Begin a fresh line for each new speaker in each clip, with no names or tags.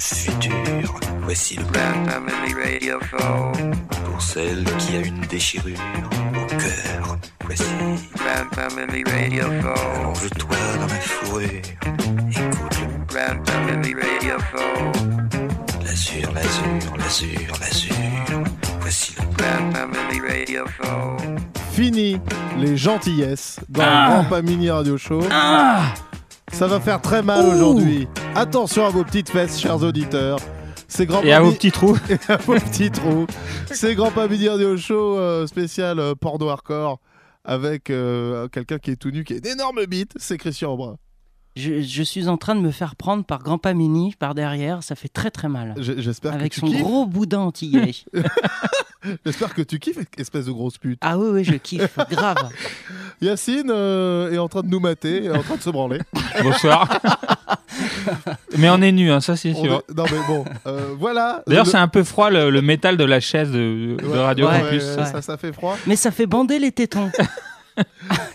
futur. Voici le Grand Family Radio. Pour celle qui a une déchirure au cœur. Voici Grand Family Radio Show. Allonge-toi dans ma fourrure. Écoute le Grand Family Radio. L'azur, l'azur, l'azur, l'azur. Voici le Grand Family Radio.
Fini les gentillesses dans
Ah.
le Grand Pas Mini Radio Show.
Ah
Ça va faire très mal aujourd'hui. Attention à vos petites fesses, chers auditeurs. C'est Grand
Et à vos petits trous.
et à vos petits trous. C'est Grand Pas Mini Radio Show euh, spécial euh, porno hardcore avec euh, quelqu'un qui est tout nu, qui est d'énormes bite. C'est Christian Aubrin.
Je, je suis en train de me faire prendre par Grandpa Mini par derrière, ça fait très très mal.
J'espère que
Avec
tu
son
kiffes.
gros boudin antillais.
J'espère que tu kiffes, espèce de grosse pute.
ah oui, oui, je kiffe, grave.
Yacine euh, est en train de nous mater, est en train de se branler.
Bonsoir. Mais on est nu, hein, ça c'est sûr.
est- Non mais bon, euh, voilà.
D'ailleurs,
Le-
c'est un peu froid le, le métal de la chaise de, de
Ouais,
Radio
ouais,
Campus.
ouais, ça, ça fait froid.
Mais ça fait bander les tétons. C'est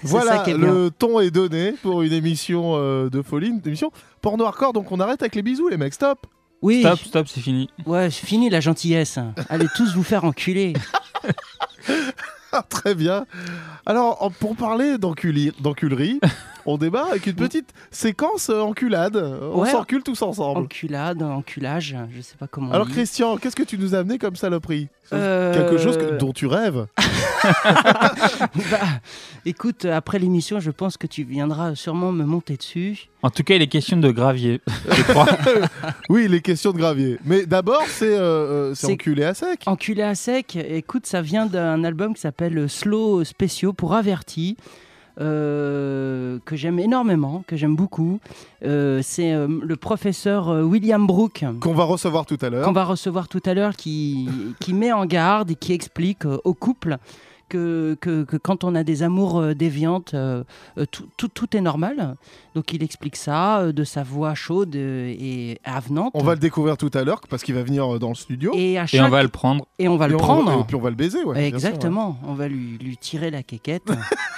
Voilà,
ça qui est bien.
le ton est donné pour une émission euh, de folie, une émission porno hardcore. Donc on arrête avec les bisous, les mecs. Stop.
Oui,
Stop, stop, c'est fini.
ouais, fini la gentillesse. Allez tous vous faire enculer.
Ah, Très bien. Alors, pour parler d'enculerie, on démarre avec une petite séquence euh, enculade. On
Ouais.
s'encule tous ensemble.
Enculade, enculage, je sais pas comment. on
Alors. Christian, qu'est-ce que tu nous as amené comme saloperie?
Euh,
Quelque chose que- dont tu rêves
Bah, écoute, après l'émission, je pense que tu viendras sûrement me monter dessus.
En tout cas, il est question de gravier, je crois.
Oui, les questions de gravier. Mais d'abord, c'est euh, euh, enculé à sec.
Enculé à sec, écoute, ça vient d'un album qui s'appelle Slow Spéciaux pour Averti, euh, que j'aime énormément, que j'aime beaucoup. Euh, c'est euh, le professeur euh, William Brooke
Qu'on va recevoir tout à l'heure.
qu'on va recevoir tout à l'heure qui, qui met en garde et qui explique euh, au couple que, que, que quand on a des amours euh, déviantes, euh, euh, tout, tout, tout est normal. Donc il explique ça de sa voix chaude et avenante.
On va le découvrir tout à l'heure parce qu'il va venir dans le studio.
et, à
Et on va le prendre.
et on va
Et
le
on-
prendre.
et puis on va le baiser, ouais. sûr,
Exactement, on va lui, lui tirer la quéquette.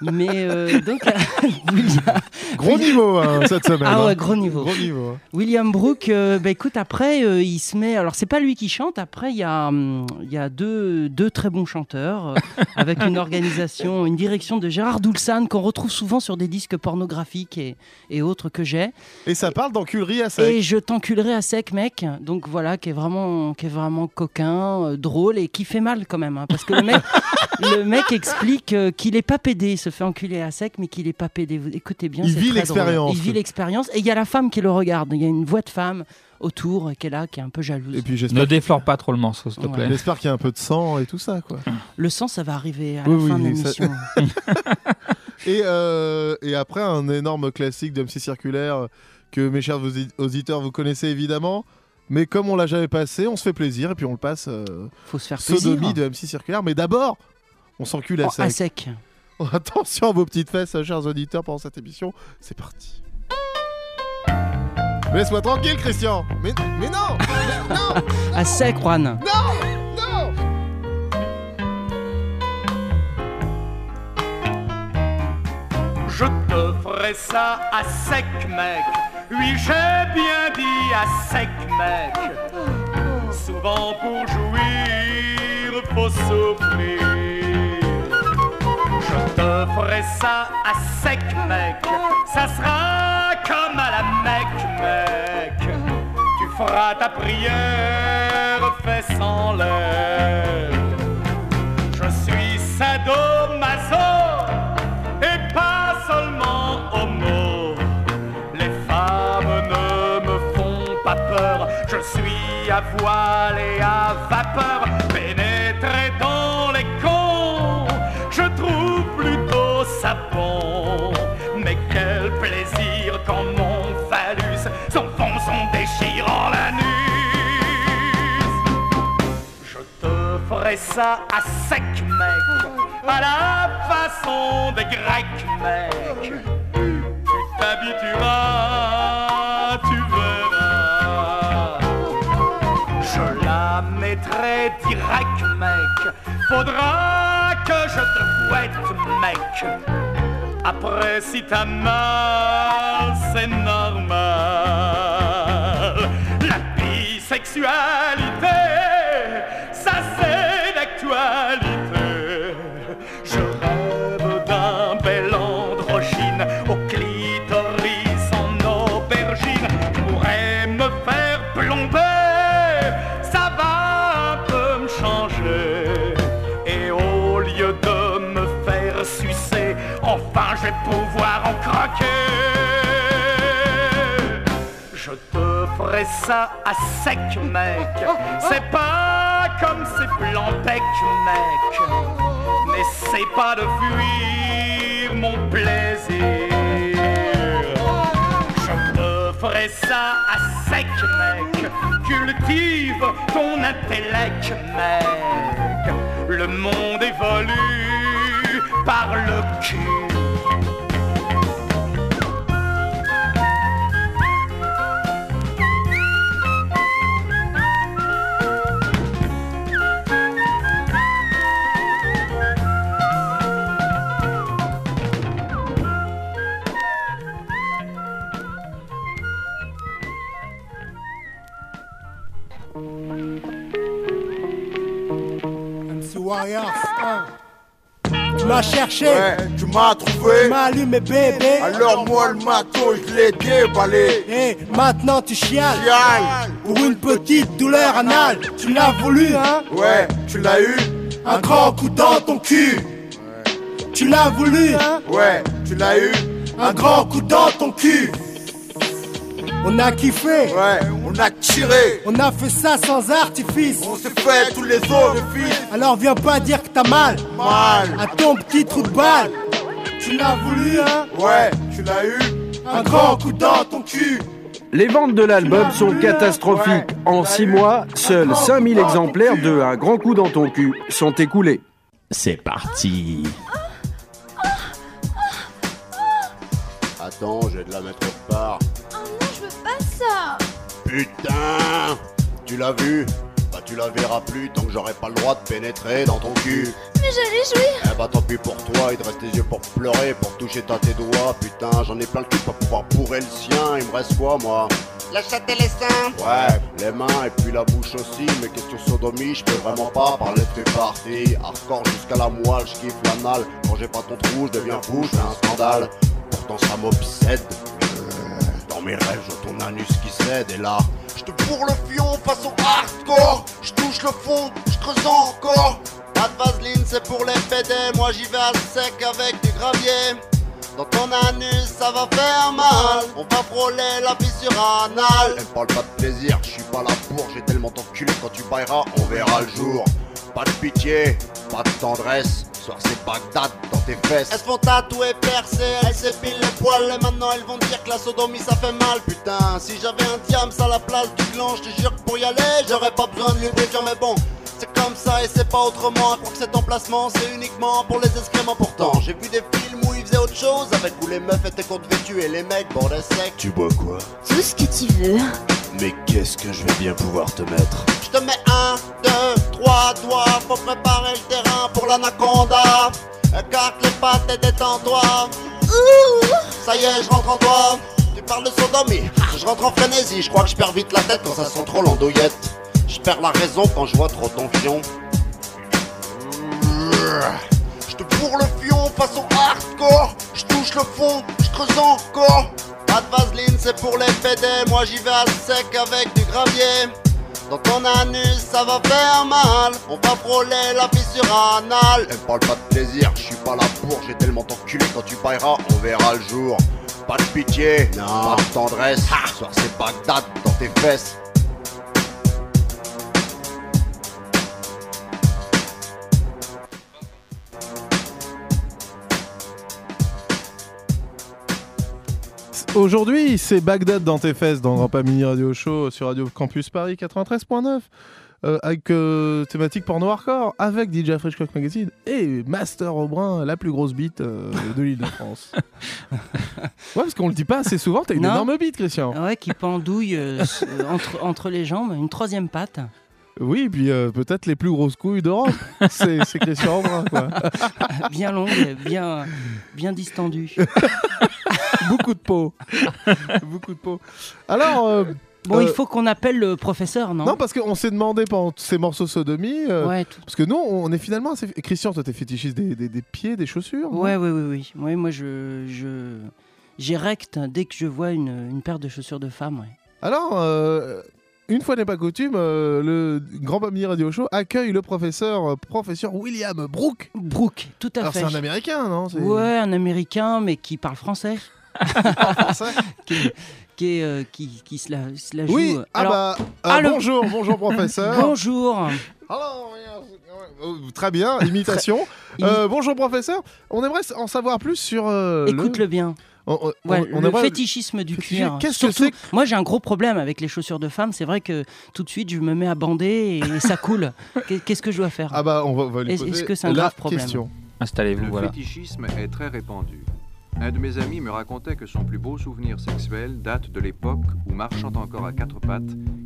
Mais euh, donc, William,
ouais. Gros niveau hein, cette semaine.
ah
hein.
ouais, gros niveau.
Gros niveau. hein.
William Brooke, euh, bah écoute, après, euh, il se met. Alors, c'est pas lui qui chante. Après, il y a, hum, y a deux, deux très bons chanteurs euh, avec une organisation, une direction de Gérard Doulsan qu'on retrouve souvent sur des disques pornographiques et, et autres que j'ai.
Et ça parle d'enculerie à sec.
Et je t'enculerai à sec, mec. Donc voilà, qui est vraiment, qui est vraiment coquin, euh, drôle et qui fait mal quand même. hein, parce que le mec, le mec explique euh, qu'il est pas pédé. Il se fait enculer à sec, mais qu'il est pas pédé. Vous écoutez bien.
Il vit l'expérience.
Il vit l'expérience. Et il y a la femme qui le regarde. Il y a une voix de femme autour euh, qui est là, qui est un peu jalouse.
Et puis
Ne déflore pas trop le morceau, s'il te
Ouais.
plaît.
j'espère qu'il y a un peu de sang et tout ça, quoi.
Le sang, ça va arriver à
Oui,
la
oui,
fin de
ça-
l'émission.
Et, euh, et après, un énorme classique de MC Circulaire que mes chers audi- auditeurs, vous connaissez évidemment. Mais comme on l'a jamais passé, on se fait plaisir et puis on le passe euh,
Faut se faire plaisir.
sodomie de MC Circulaire. Mais d'abord, on s'encule à
Oh, à
sec. Attention à vos petites fesses, chers auditeurs, pendant cette émission. C'est parti. Laisse-moi tranquille, Christian. Mais, mais non, mais non,
À sec, Juan.
non.
Je te ferai ça à sec, mec. Oui, j'ai bien dit à sec, mec. Souvent pour jouir, faut souffrir. Je te ferai ça à sec, mec. Ça sera comme à la Mecque, mec. Tu feras ta prière, fais sans l'air. Je suis sadomaso et pas seulement homo. Les femmes ne me font pas peur. Je suis à voile et à vapeur, pénétré ça à sec, mec, à la façon des Grecs, mec. Tu t'habitueras, tu verras. Je la mettrai direct, mec. Faudra que je te fouette, mec. Après, si t'as mal, c'est normal. La sexualité, ferai ça à sec, mec. C'est pas comme ces blancs becs, mec. N'essaie pas de fuir mon plaisir. Je te ferai ça à sec, mec. Cultive ton intellect, mec. Le monde évolue par le cul.
M'as cherché,
Ouais, tu m'as
tu
trouvé.
m'as allumé bébé.
Alors moi le matos, je l'ai déballé.
Et maintenant tu chiales
Chiale.
pour une petite douleur anale. Tu l'as voulu, hein?
Ouais, tu l'as eu.
Un grand coup dans ton cul. Tu l'as voulu, hein?
Ouais, tu l'as eu.
Un grand coup dans ton cul. On a kiffé,
Ouais, on a tiré.
on a fait ça sans artifice.
On s'est fait tous les autres filles.
Alors viens pas dire que t'as mal
Mal.
à ton petit trou de balle. Tu l'as voulu, hein
Ouais, tu l'as eu.
Un grand coup dans ton cul.
Les ventes de l'album sont catastrophiques. En 6 mois, seuls 5000 exemplaires de Un grand coup dans ton cul sont écoulés.
C'est parti.
Attends, je vais te la mettre part.
Non, je veux pas ça
Putain Tu l'as vu? Bah tu la verras plus tant que j'aurai pas le droit de pénétrer dans ton cul.
Mais j'allais jouir
Eh bah tant pis pour toi, il te reste tes yeux pour pleurer, pour toucher ta tes doigts. Putain, j'en ai plein le cul pour pouvoir bourrer le sien. Il me reste quoi moi?
La chatte et les seins
Ouais, les mains et puis la bouche aussi. Mais question sodomie, je peux vraiment pas parler de tes parties. Hardcore jusqu'à la moelle, je kiffe l'anal. Quand j'ai pas ton trou, je deviens fou, je fais un scandale. Pourtant ça m'obsède. Mes rêves, je ton anus qui cède. Et là, je te le fion façon hardcore. Je touche le fond, je creuse encore. Pas de vaseline, c'est pour les PD. Moi j'y vais à sec avec du gravier. Dans ton anus, ça va faire mal. On va frôler la fissure anale. Elle parle pas de plaisir, je suis pas là pour. J'ai tellement t'enculé quand tu bailleras, on verra le jour. Pas de pitié, pas de tendresse. Soir c'est Bagdad dans tes fesses. Elles se font tatouer, percer, elles s'épilent les poils. Et maintenant elles vont dire que la sodomie ça fait mal. Putain, si j'avais un diams à la place du gland, je te jure que pour y aller, j'aurais pas besoin de lubrifiant. Mais bon, c'est comme ça et c'est pas autrement. Je crois que cet emplacement c'est uniquement pour les excréments. Pourtant, j'ai vu des films où ils faisaient autre chose. Avec où les meufs étaient contre vêtues et les mecs bordaient sec. Tu bois quoi?
Tout ce que tu veux.
Mais qu'est-ce que je vais bien pouvoir te mettre
Je te mets un, deux, trois doigts Faut préparer le terrain pour l'anaconda. Écarte les pattes et détends-toi. Ça y est, je rentre en toi. Tu parles de sodomie. Je rentre en frénésie. Je crois que je perds vite la tête quand ça sent trop l'andouillette. Je perds la raison quand je vois trop ton fion. Je te bourre le fion façon hardcore. Je touche le fond, je creuse encore Pas de vaseline, c'est pour les PD Moi j'y vais à sec avec du gravier dans ton anus, ça va faire mal. On va frôler la fissure anale. Elle parle pas de plaisir, je suis pas là pour. J'ai tellement t'enculé quand tu bailleras, on verra le jour. Pas de pitié, non. pas de tendresse. Ce soir c'est Bagdad dans tes fesses.
Aujourd'hui, c'est Bagdad dans tes fesses dans Grand Pas Mini Radio Show sur Radio Campus Paris 93.9. euh, avec euh, thématique porno hardcore, avec DJ Fresh Cock Magazine et Master Aubrin, la plus grosse bite euh, de l'île de France. ouais, parce qu'on le dit pas assez souvent, t'as une
Non.
énorme bite, Christian.
Ouais, qui pendouille euh, s- euh, entre, entre les jambes, une troisième patte.
Oui, et puis euh, peut-être les plus grosses couilles d'Europe. c'est c'est Christian Aubrin, quoi.
bien longue, bien, bien distendue.
Beaucoup de peau. Beaucoup de peau. Alors, euh,
Bon, il
Euh,
faut qu'on appelle le professeur, non?
Non, parce qu'on s'est demandé pendant tous ces morceaux sodomie. euh,
Ouais, tout-
Parce que nous, on est finalement assez. Christian, toi, t'es fétichiste des, des- des pieds, des chaussures non?
Ouais, ouais, ouais, oui. Ouais, moi, je, je, j'érecte dès que je vois une, une paire de chaussures de femme. ouais.
Alors, euh, une fois n'est pas coutume, euh, le Grand Pamini Radio Show accueille le professeur, euh, professeur William Brooke.
Brooke, tout à
Alors,
fait.
c'est un Américain, non
Ouais, un Américain, mais qui parle français.
français
qui, euh, qui, qui se, la, se la joue.
Oui, ah bah,
ah, le-
bonjour, bonjour professeur.
Bonjour.
Oh, Très bien, imitation. Bonjour professeur, on aimerait en savoir plus sur... euh,
Écoute-le bien.
On, on-
Ouais,
on
le fétichisme du
Fétichisme,
cuir.
qu'est-ce que
Surtout,
c'est
Moi, j'ai un gros problème avec les chaussures de femme. C'est vrai que tout de suite, je me mets à bander et ça coule. Qu'est- Qu'est-ce que je dois faire
Ah bah, on va, on va lui
Est-ce
poser
est-ce que c'est un
la
grave problème
question.
Installez-vous,
Le
voilà.
fétichisme est très répandu. Un de mes amis me racontait que son plus beau souvenir sexuel date de l'époque où, marchant encore à quatre pattes,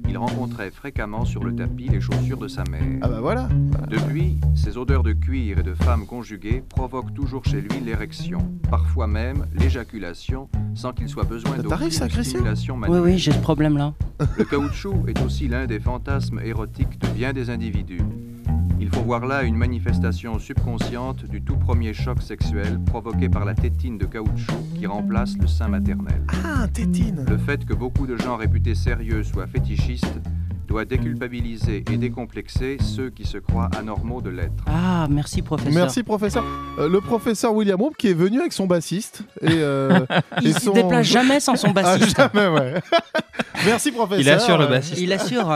il rencontrait fréquemment sur le tapis les chaussures de sa mère.
Ah bah voilà.
Depuis, ces odeurs de cuir et de femmes conjuguées provoquent toujours chez lui l'érection, parfois même l'éjaculation, sans qu'il soit besoin d'aucune stimulation
Oui,
manuelle.
oui, j'ai ce problème-là.
Le caoutchouc est aussi l'un des fantasmes érotiques de bien des individus. Voir là une manifestation subconsciente du tout premier choc sexuel provoqué par la tétine de caoutchouc qui remplace le sein maternel.
Ah, tétine.
Le fait que beaucoup de gens réputés sérieux soient fétichistes doit déculpabiliser et décomplexer ceux qui se croient anormaux de l'être.
Ah, merci, professeur.
Merci professeur. Euh, le professeur William Hope qui est venu avec son bassiste. Et, euh,
Il
et
se
son-
déplace jamais sans son bassiste.
Ah, jamais, ouais. Merci professeur.
Il assure le
Euh,
bassiste.
Il assure.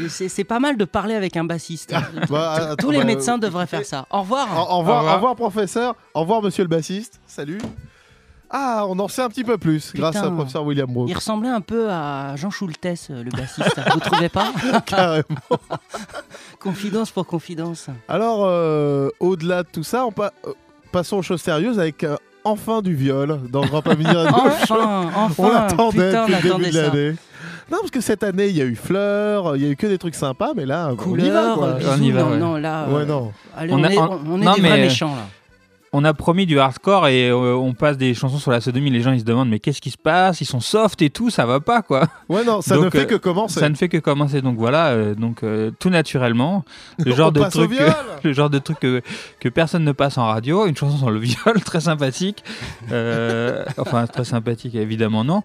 Euh, c'est pas mal de parler avec un bassiste.
bah, attends,
Tous les
bah,
médecins devraient faire ça. Au revoir.
Au, au revoir, au revoir, professeur. Au revoir monsieur le bassiste. Salut. Ah, on en sait un petit peu plus grâce au professeur William Brooke.
Il ressemblait un peu à Jean Schultes, euh, le bassiste. Vous trouvez pas
Carrément.
Confidence pour confidence.
Alors, euh, au-delà de tout ça, on pa- euh, passons aux choses sérieuses avec euh, enfin du viol dans le Grand Radio
Enfin,
Show.
enfin,
On l'attendait depuis
on
le début
attendait
de
ça.
l'année. Non, parce que cette année, il y a eu fleurs, il y a eu que des trucs sympas, mais là, on y va
Couleur,
quoi.
bisous,
On y va,
non,
ouais.
non, là.
Ouais,
euh,
non.
allez,
On
est,
on-
on est
non,
des
mais-
vrais méchants là.
On a promis du hardcore et euh, on passe des chansons sur la sodomie. Les gens ils se demandent mais qu'est-ce qui se passe? Ils sont soft et tout, ça va pas quoi.
Ouais, non, ça
Donc,
ne fait
euh,
que commencer.
Ça ne fait que commencer. Donc voilà, euh, donc tout naturellement, le genre de truc, le genre de truc que, que personne ne passe en radio. Une chanson sur le viol, très sympathique. Enfin très sympathique, évidemment non.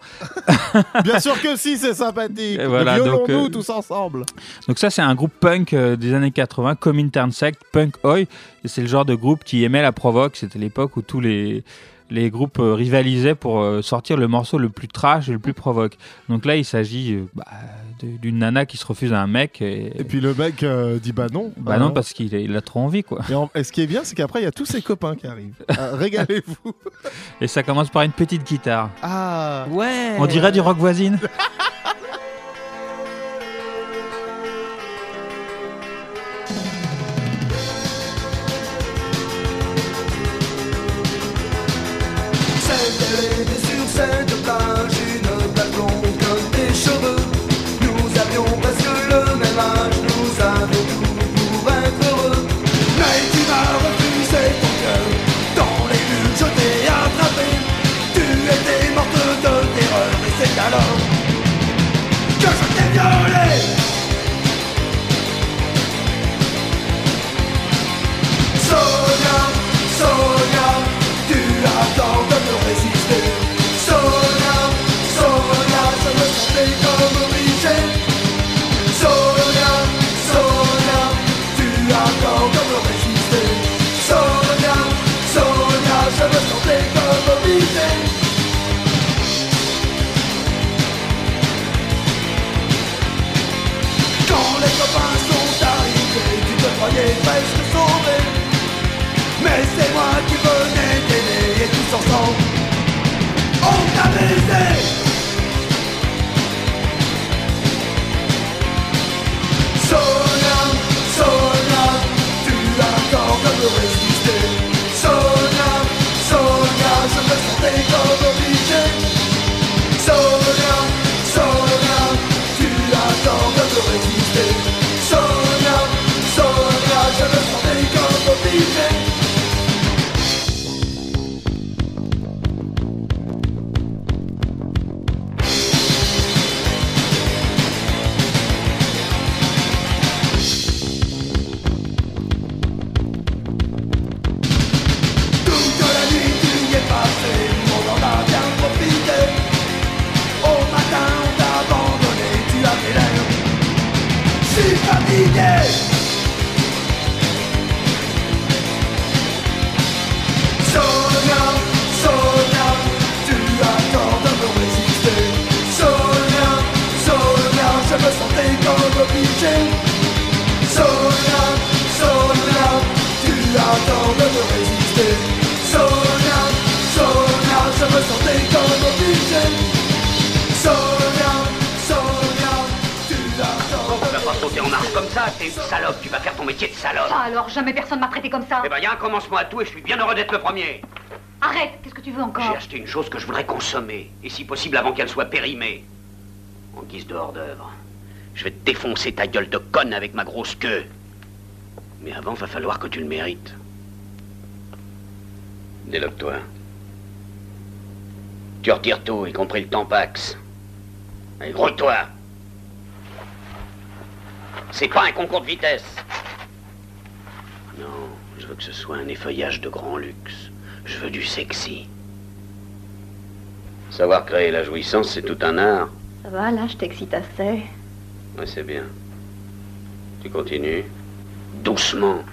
Bien sûr que si, c'est sympathique.
Et voilà, donc,
Violons-nous
euh,
tous ensemble.
Donc ça c'est un groupe punk des années 80, comme Internsect, Punk Oi. C'est le genre de groupe qui aimait la provoque. C'était l'époque où tous les les groupes euh, rivalisaient pour euh, sortir le morceau le plus trash et le plus provoque. Donc là, il s'agit euh, bah, d'une nana qui se refuse à un mec. Et,
Et puis le mec euh, dit bah non.
bah non, parce qu'il a, il a trop envie, quoi.
Et, en- et ce qui est bien, c'est qu'après, il y a tous ses copains qui arrivent. Euh, Régalez-vous.
Et ça commence par une petite guitare.
Ah
Ouais.
On dirait du rock voisine.
croyais presque sauvé. Mais c'est moi qui venais t'aider et tous ensemble, on t'a baisé.
Commencement à tout et je suis bien heureux d'être le premier.
Arrête, qu'est-ce que tu veux encore?
J'ai acheté une chose que je voudrais consommer, et si possible avant qu'elle soit périmée. En guise de hors-d'œuvre. Je vais te défoncer ta gueule de conne avec ma grosse queue. Mais avant, va falloir que tu le mérites. Déloque-toi. Tu retires tout, y compris le tampax. Allez, grouille-toi. C'est pas un concours de vitesse. Veux que ce soit un effeuillage de grand luxe. Je veux du sexy. Savoir créer la jouissance, c'est tout un art.
Ça va, là, je t'excite assez.
Oui, c'est bien. Tu continues? Doucement.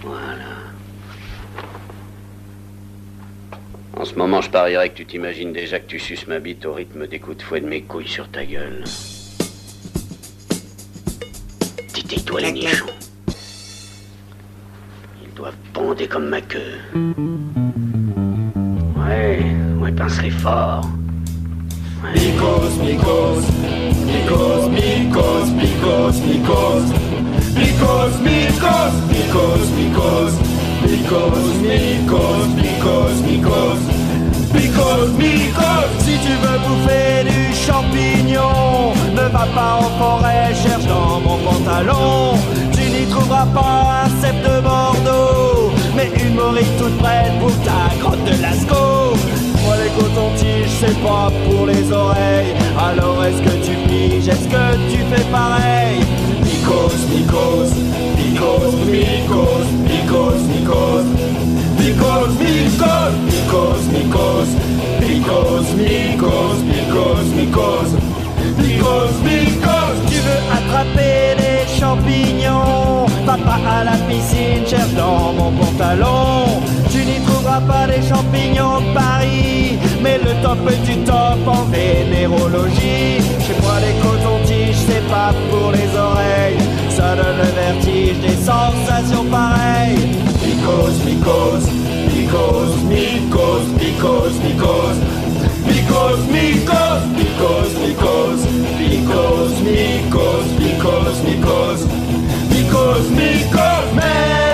Voilà. En ce moment, je parierais que tu t'imagines déjà que tu suces ma bite au rythme des coups de fouet de mes couilles sur ta gueule. Titille-toi les nichons. Comme ma queue. Ouais, ouais, pincerai fort.
Because, because, because, because, because, because, because, because, because, because, because, because, because, because, because, because.
Si tu veux bouffer du champignon, ne va pas en forêt, cherche dans mon pantalon. Tu n'y trouveras pas un cep de Bordeaux, morille toute prête pour ta grotte de Lascaux. Moi les cotons-tiges, c'est pas pour les oreilles. Alors est-ce que tu piges, est-ce que tu fais pareil?
Because, because, because, because, because, because, because, because, because, because, because, because, because, because, because, because.
Tu veux attraper à la piscine, cherche dans mon pantalon. Tu n'y trouveras pas les champignons de Paris, mais le top du top en vénérologie. Chez moi, les cotons-tiges, c'est pas pour les oreilles. Ça donne le vertige, des sensations pareilles. Mycose, mycose, mycose, mycose, mycose, mycose. Mycose, mycose, mycose, mycose, mycose, mycose, mycose, mycose. Cósmicos man.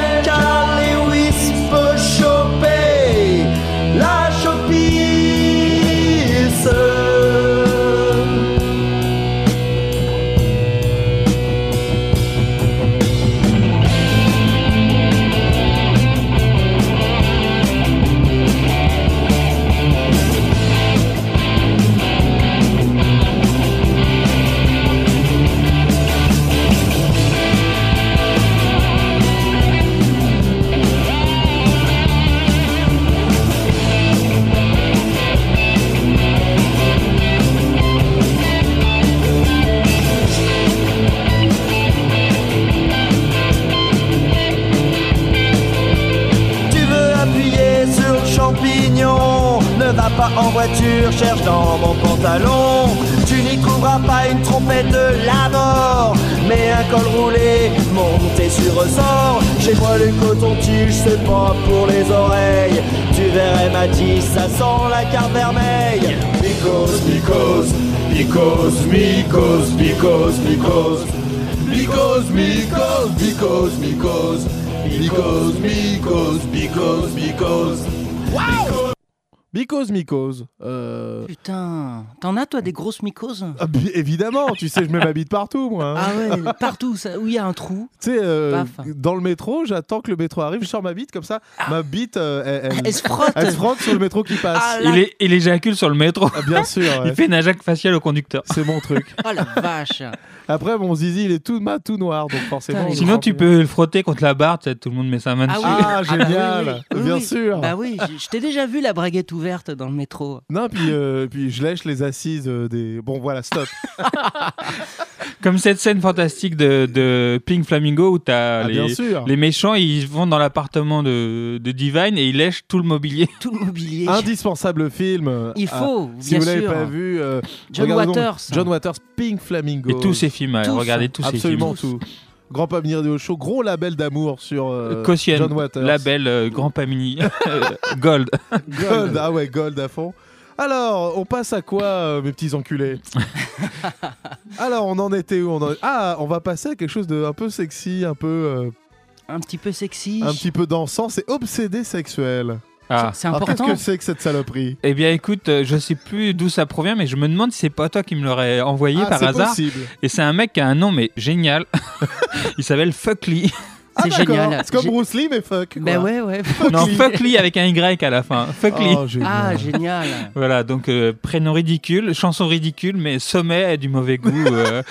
Because, because, because, because, because, because, because, because, because, because, because, because.
Wow Mycose, mycose.
Putain, t'en as toi des grosses mycoses?
Ah, évidemment, tu sais, je mets ma bite partout, moi. hein.
Ah ouais, partout, ça- où il y a un trou.
Tu sais, euh, dans le métro, j'attends que le métro arrive, je sors ma bite comme ça. Ma bite, euh, elle,
Elle se frotte.
elle se frotte sur le métro qui passe.
Ah,
Il, est- il éjacule sur le métro.
Ah, bien sûr, ouais.
Il fait une ajac faciale au conducteur.
C'est mon truc.
Oh la vache.
Après, mon zizi, il est tout mat, tout noir, donc forcément.
Putain,
Sinon, tu peux le frotter contre la barre, tu sais, tout le monde met sa main
Ah
dessus.
oui.
Ah,
bah
génial.
oui, oui.
Bien sûr.
Bah oui, je- t'ai déjà vu la braguette ouverte. dans le métro.
Non, puis, euh, puis je lèche les assises euh, des. Bon, voilà, stop.
Comme cette scène fantastique de, de Pink Flamingo où t'as
Ah, bien
les,
sûr.
les méchants, ils vont dans l'appartement de, de Divine et ils lèchent tout le mobilier.
Tout le mobilier.
Indispensable film. euh,
Il
ah,
faut,
si
bien
vous l'avez
sûr.
pas vu, euh,
John Waters.
John Waters, Pink Flamingo.
Et tous ces films,
Tous.
regardez tous ces films.
Absolument tout. Grand Pamini Radio Show, gros label d'amour sur euh,
Caution,
John Waters.
label euh, Grand Pamini, euh, Gold.
Gold, ah ouais, Gold à fond. Alors, on passe à quoi, euh, mes petits enculés? Alors, on en était où? On en... Ah, on va passer à quelque chose de un peu sexy, un peu, euh,
Un petit peu sexy.
un petit peu dansant. C'est obsédé sexuel.
Ah.
C'est
Alors,
important.
Qu'est-ce que c'est que cette saloperie?
Eh bien, écoute, euh, je sais plus d'où ça provient, mais je me demande si c'est pas toi qui me l'aurais envoyé
Ah,
par
c'est
hasard.
possible.
Et c'est un mec qui a un nom, mais génial. Il s'appelle Fuckly.
Ah,
C'est
d'accord.
génial.
C'est comme
J'ai-
Bruce Lee, mais fuck. quoi.
Ben ouais, ouais.
non, Fuckly avec un Y à la fin. Fuckly.
Oh, génial.
Ah, génial.
Voilà, donc euh, prénom ridicule, chanson ridicule, mais sommet du mauvais goût. Euh,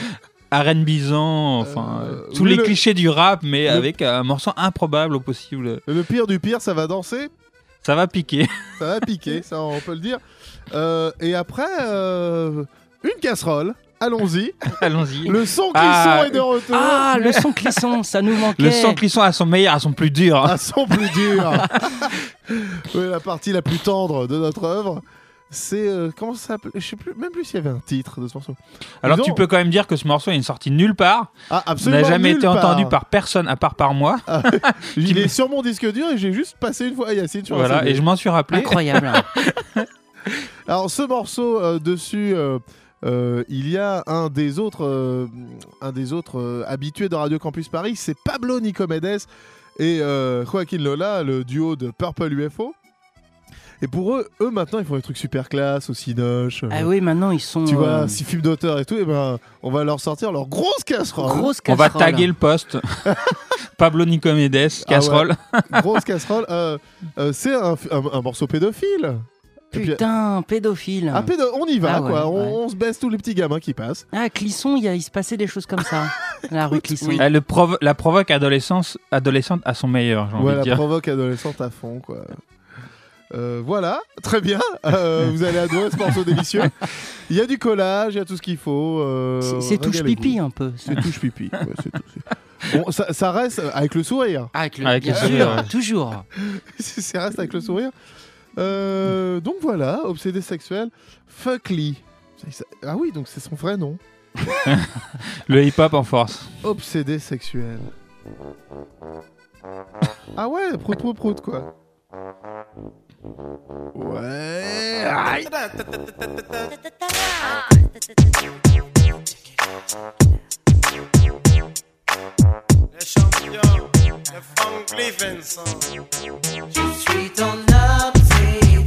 Arène Bison, enfin,
Euh,
euh, tous
oui,
les
le-
clichés du rap, mais
le-
avec un morceau improbable au possible.
Le pire du pire, ça va danser?
Ça va piquer.
Ça va piquer, ça on peut le dire. Euh, et après, euh, une casserole. Allons-y.
Allons-y.
Le son clisson
Ah,
est de retour.
Ah, le son clisson, ça nous manquait.
Le son clisson à son meilleur, à son plus dur.
à son plus dur. Oui, la partie la plus tendre de notre œuvre. C'est euh, comment ça s'appelle? Je sais plus, même plus s'il y avait un titre de ce morceau.
Alors
Disons-
tu peux quand même dire que ce morceau est sorti nulle part.
Ah,
n'a
absolument
jamais
nulle
été
part.
entendu par personne à part par moi.
Ah, il est sur mon disque dur et j'ai juste passé une fois à Yacine sur
Voilà, et je m'en suis rappelé.
Incroyable.
Alors ce morceau euh, dessus, euh, euh, il y a un des autres, euh, un des autres euh, habitués de Radio Campus Paris, c'est Pablo Nicomedes et euh, Joaquin Lola, le duo de Purple UFO. Et pour eux, eux maintenant, ils font des trucs super classe au Cinoche. euh,
Ah oui, maintenant ils sont.
Tu vois,
euh,
si film d'auteur et tout, et ben, on va leur sortir leur grosse casserole.
grosse
On va
casserole.
taguer le poste. Pablo Nicomedes, casserole.
grosse casserole. Euh, euh, c'est un, un- un morceau pédophile. Puis-
Putain, pédophile.
un pédo- on y va,
Ah ouais,
quoi. On,
ouais.
on se baisse tous les petits gamins qui passent.
Ah, à Clisson, il, y a- il se passait des choses comme ça. la rue Clisson.
Elle le provo- la provoque adolescence, adolescente à son meilleur, j'ai envie
Ouais,
de
la
dire.
provoque adolescente à fond, quoi. Euh, voilà, très bien. Euh, vous allez adorer ce morceau délicieux. Il y a du collage, il y a tout ce qu'il faut. euh,
C'est- touche pipi un peu.
C'est touche pipi. ouais, c'est tout, Bon, ça, ça reste avec le sourire.
Avec le,
Avec
bien
le
sûr,
sourire, ouais.
toujours.
ça reste avec le sourire. Euh, donc voilà, obsédé sexuel. Fuck Lee. Ah oui, donc c'est son vrai nom.
Le hip-hop en force.
Obsédé sexuel. Ah ouais, prout prout prout quoi. Ouais. aïe.
Les champions, les funk living sont.
Je suis ton obsédé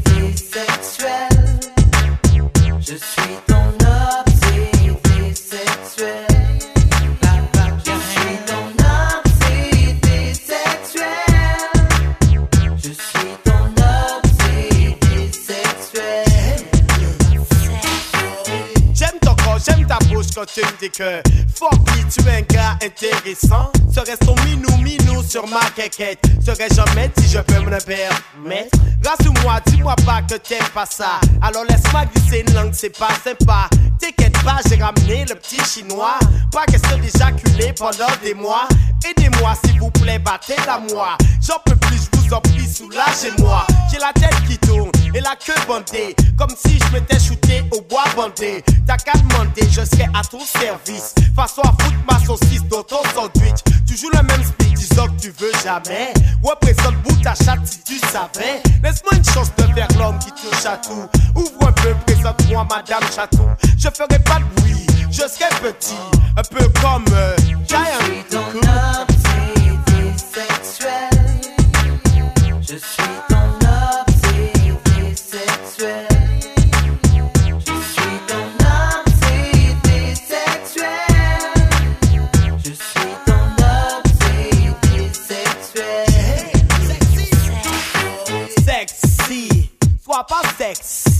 quand tu me dis que me, tu es un gars intéressant. Serait ton minou minou sur ma quéquette? Serais-je jamais si je peux me le permettre? Rassure-moi, dis-moi pas que t'aimes pas ça. Alors laisse-moi glisser une langue, c'est pas sympa. T'inquiète pas, j'ai ramené le petit chinois. Pas question d'éjaculer pendant des mois. Aidez-moi s'il vous plaît, battez la moi J'en peux plus, prie, soulagez-moi J'ai la tête qui tourne et la queue bandée. Comme si je m'étais shooté au bois bandé. T'as qu'à demander, je serai à ton service. Façon à foutre ma saucisse dans ton sandwich. Toujours le même speed, disons que tu veux jamais. Représente bout ta chatte si tu savais. Laisse-moi une chance de faire l'homme qui touche à tout Ouvre un peu, présente-moi madame Chatou. Je ferai pas de bruit, je serai petit. Un peu comme euh, Giant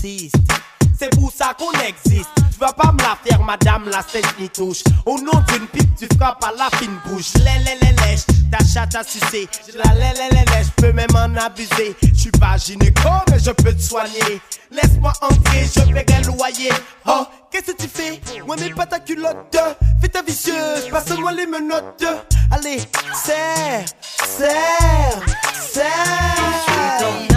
C'est pour ça qu'on existe Tu vas pas me la faire ma madame, la scène y touche. Au nom d'une pipe, tu frappes à la fine bouche. Lè, lè, lè, lèche, ta chatte à sucer. Je la lè, lè, lè, lèche, je peux même en abuser. Je suis pas gynéco, mais je peux te soigner. Laisse-moi entrer, je paierai le loyer. Oh, qu'est-ce que tu fais? Moi, mais pas ta culotte. Fais ta vicieuse, passe-moi les menottes. Allez, serre, serre, serre.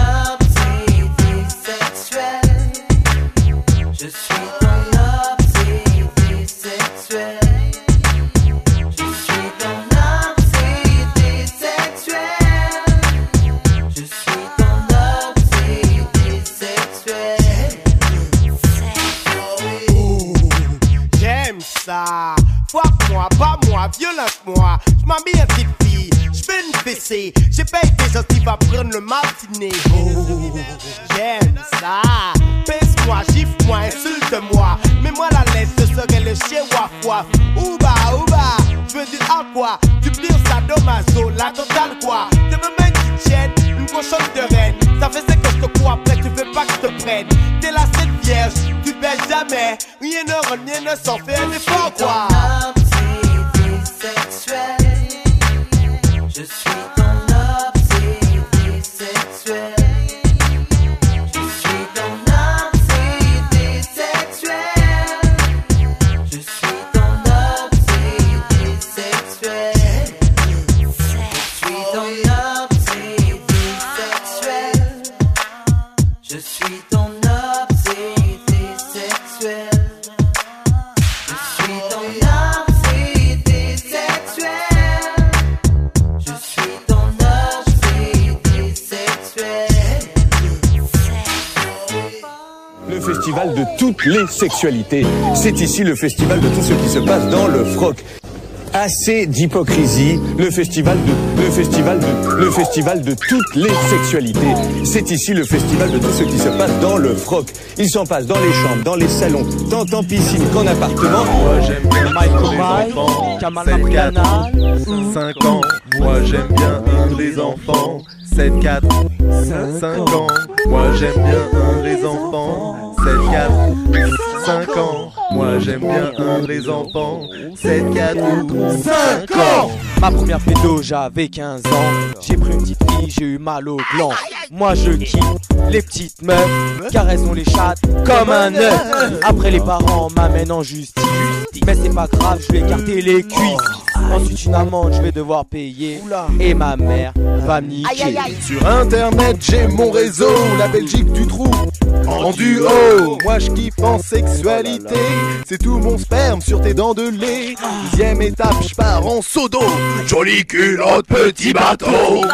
Moi. J'm'habille en petite fille, j'fais une fessée. J'ai pas été gentil, va prendre le matinée. Oh, J'aime ça. Pèse-moi, gifle-moi, insulte-moi. Mets-moi la laisse, ce serait le chien waf. Ouba, ouba, j'veux du aqua. Du pire sadomaso, la totale quoi. T'es ma main qui tienne, une cochonne de reine. Ça fait c'est que je te crois, après tu veux pas que je te prenne. T'es la seule vierge, tu baisses jamais. Rien ne rien ne sort, fais un effort quoi.
Les sexualités. C'est ici le festival de tout ce qui se passe dans le froc. Assez d'hypocrisie, le festival de, le festival de, le festival de toutes les sexualités. C'est ici le festival de tout ce qui se passe dans le froc. Il s'en passe dans les chambres, dans les salons, tant en piscine qu'en appartement.
Moi j'aime bien les enfants, 7 4 5 ans. Moi j'aime bien un les enfants, 7 4 5 ans. Moi j'aime bien un les enfants, 7 4 5 ans. Moi j'aime bien un les enfants, 7 4 5 ans.
Ma première pédo, j'avais 15 ans. J'ai pris une petite fille, j'ai eu mal au gland. Moi je kiffe les petites meufs, car elles ont les chattes comme un œuf. Après les parents m'amènent en justice. Mais c'est pas grave, je vais écarter les cuisses. Ensuite une amende, je vais devoir payer. Et ma mère va me niquer.
Sur internet, j'ai mon réseau, la Belgique du trou. En duo, moi je kiffe en sexualité. C'est tout mon sperme sur tes dents de lait. Dixième étape, je pars en sodo. Jolie culotte, petit bateau.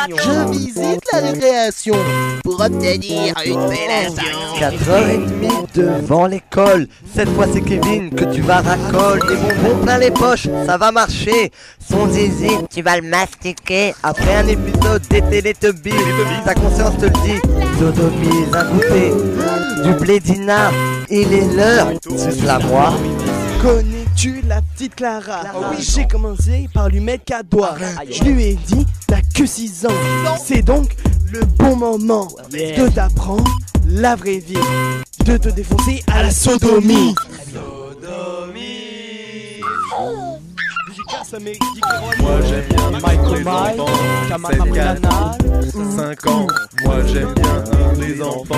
Je visite la récréation pour obtenir une fellation. 4h30 devant l'école. Cette fois c'est Kevin que tu vas racoler. Des bonbons plein les poches, ça va marcher. Son zizi, tu vas le mastiquer. Après un épisode des Télétubbies, ta conscience te le dit. Sodomise un goûter. Du blédina, il est l'heure. C'est la moi.
Connais-tu la petite Clara? J'ai commencé par lui mettre quatre doigts. Je lui ai dit, t'as que 6 ans. C'est donc le bon moment de t'apprendre la vraie vie. De te défoncer à la sodomie.
Moi j'aime bien Michael Mike, 7 4 5 ans. Moi j'aime bien les enfants,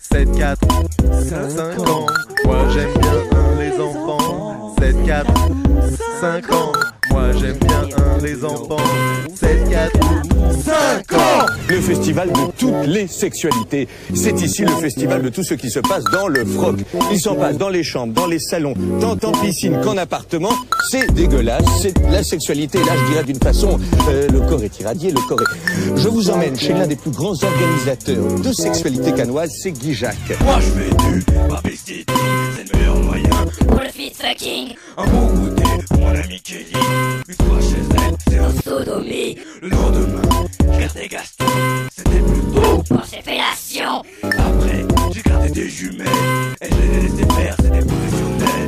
7 4 5 ans. Moi j'aime bien les enfants, 7 4 5 ans. Moi j'aime bien un les enfants, 7 4 5 ans.
Le festival de toutes les sexualités. C'est ici le festival de tout ce qui se passe dans le froc. Il s'en passe dans les chambres, dans les salons, tant en piscine qu'en appartement. C'est dégueulasse. C'est la sexualité. Là, je dirais d'une façon, euh, le corps est irradié, le corps est... Je vous emmène chez l'un des plus grands organisateurs de sexualité canoise, c'est Guy Jacques.
Moi je fais du c'est le meilleur moyen pour le fit fucking. Un bon goûter pour mon ami Kelly. Une fois chez elle, c'est un sodomie. Le lendemain, je gastons, c'était plutôt pour ses fellations. Après, j'ai gardé des jumelles, et je les ai laissées faire, c'est des professionnels.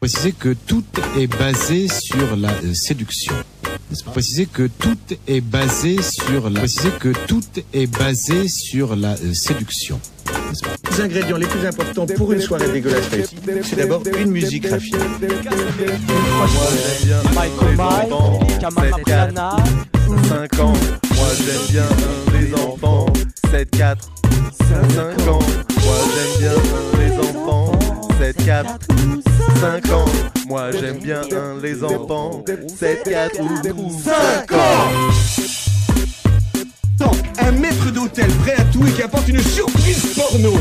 Préciser que tout est basé sur la euh, séduction. Préciser que tout est basé sur la. Préciser que tout est basé sur la euh, séduction. Pas
ingrédients les plus importants pour une soirée dégueulasse réussie, c'est d'abord une musique raffinée.
Michael Mike, Kamala Plana.
5 ans, moi j'aime bien les enfants. 7, 4, 5 ans, moi j'aime bien les enfants. 7, 4, 5 ans, moi j'aime bien les enfants. 7, 4 ou 5 ans.
Donc, un maître d'hôtel prêt à tout et qui apporte une surprise porno.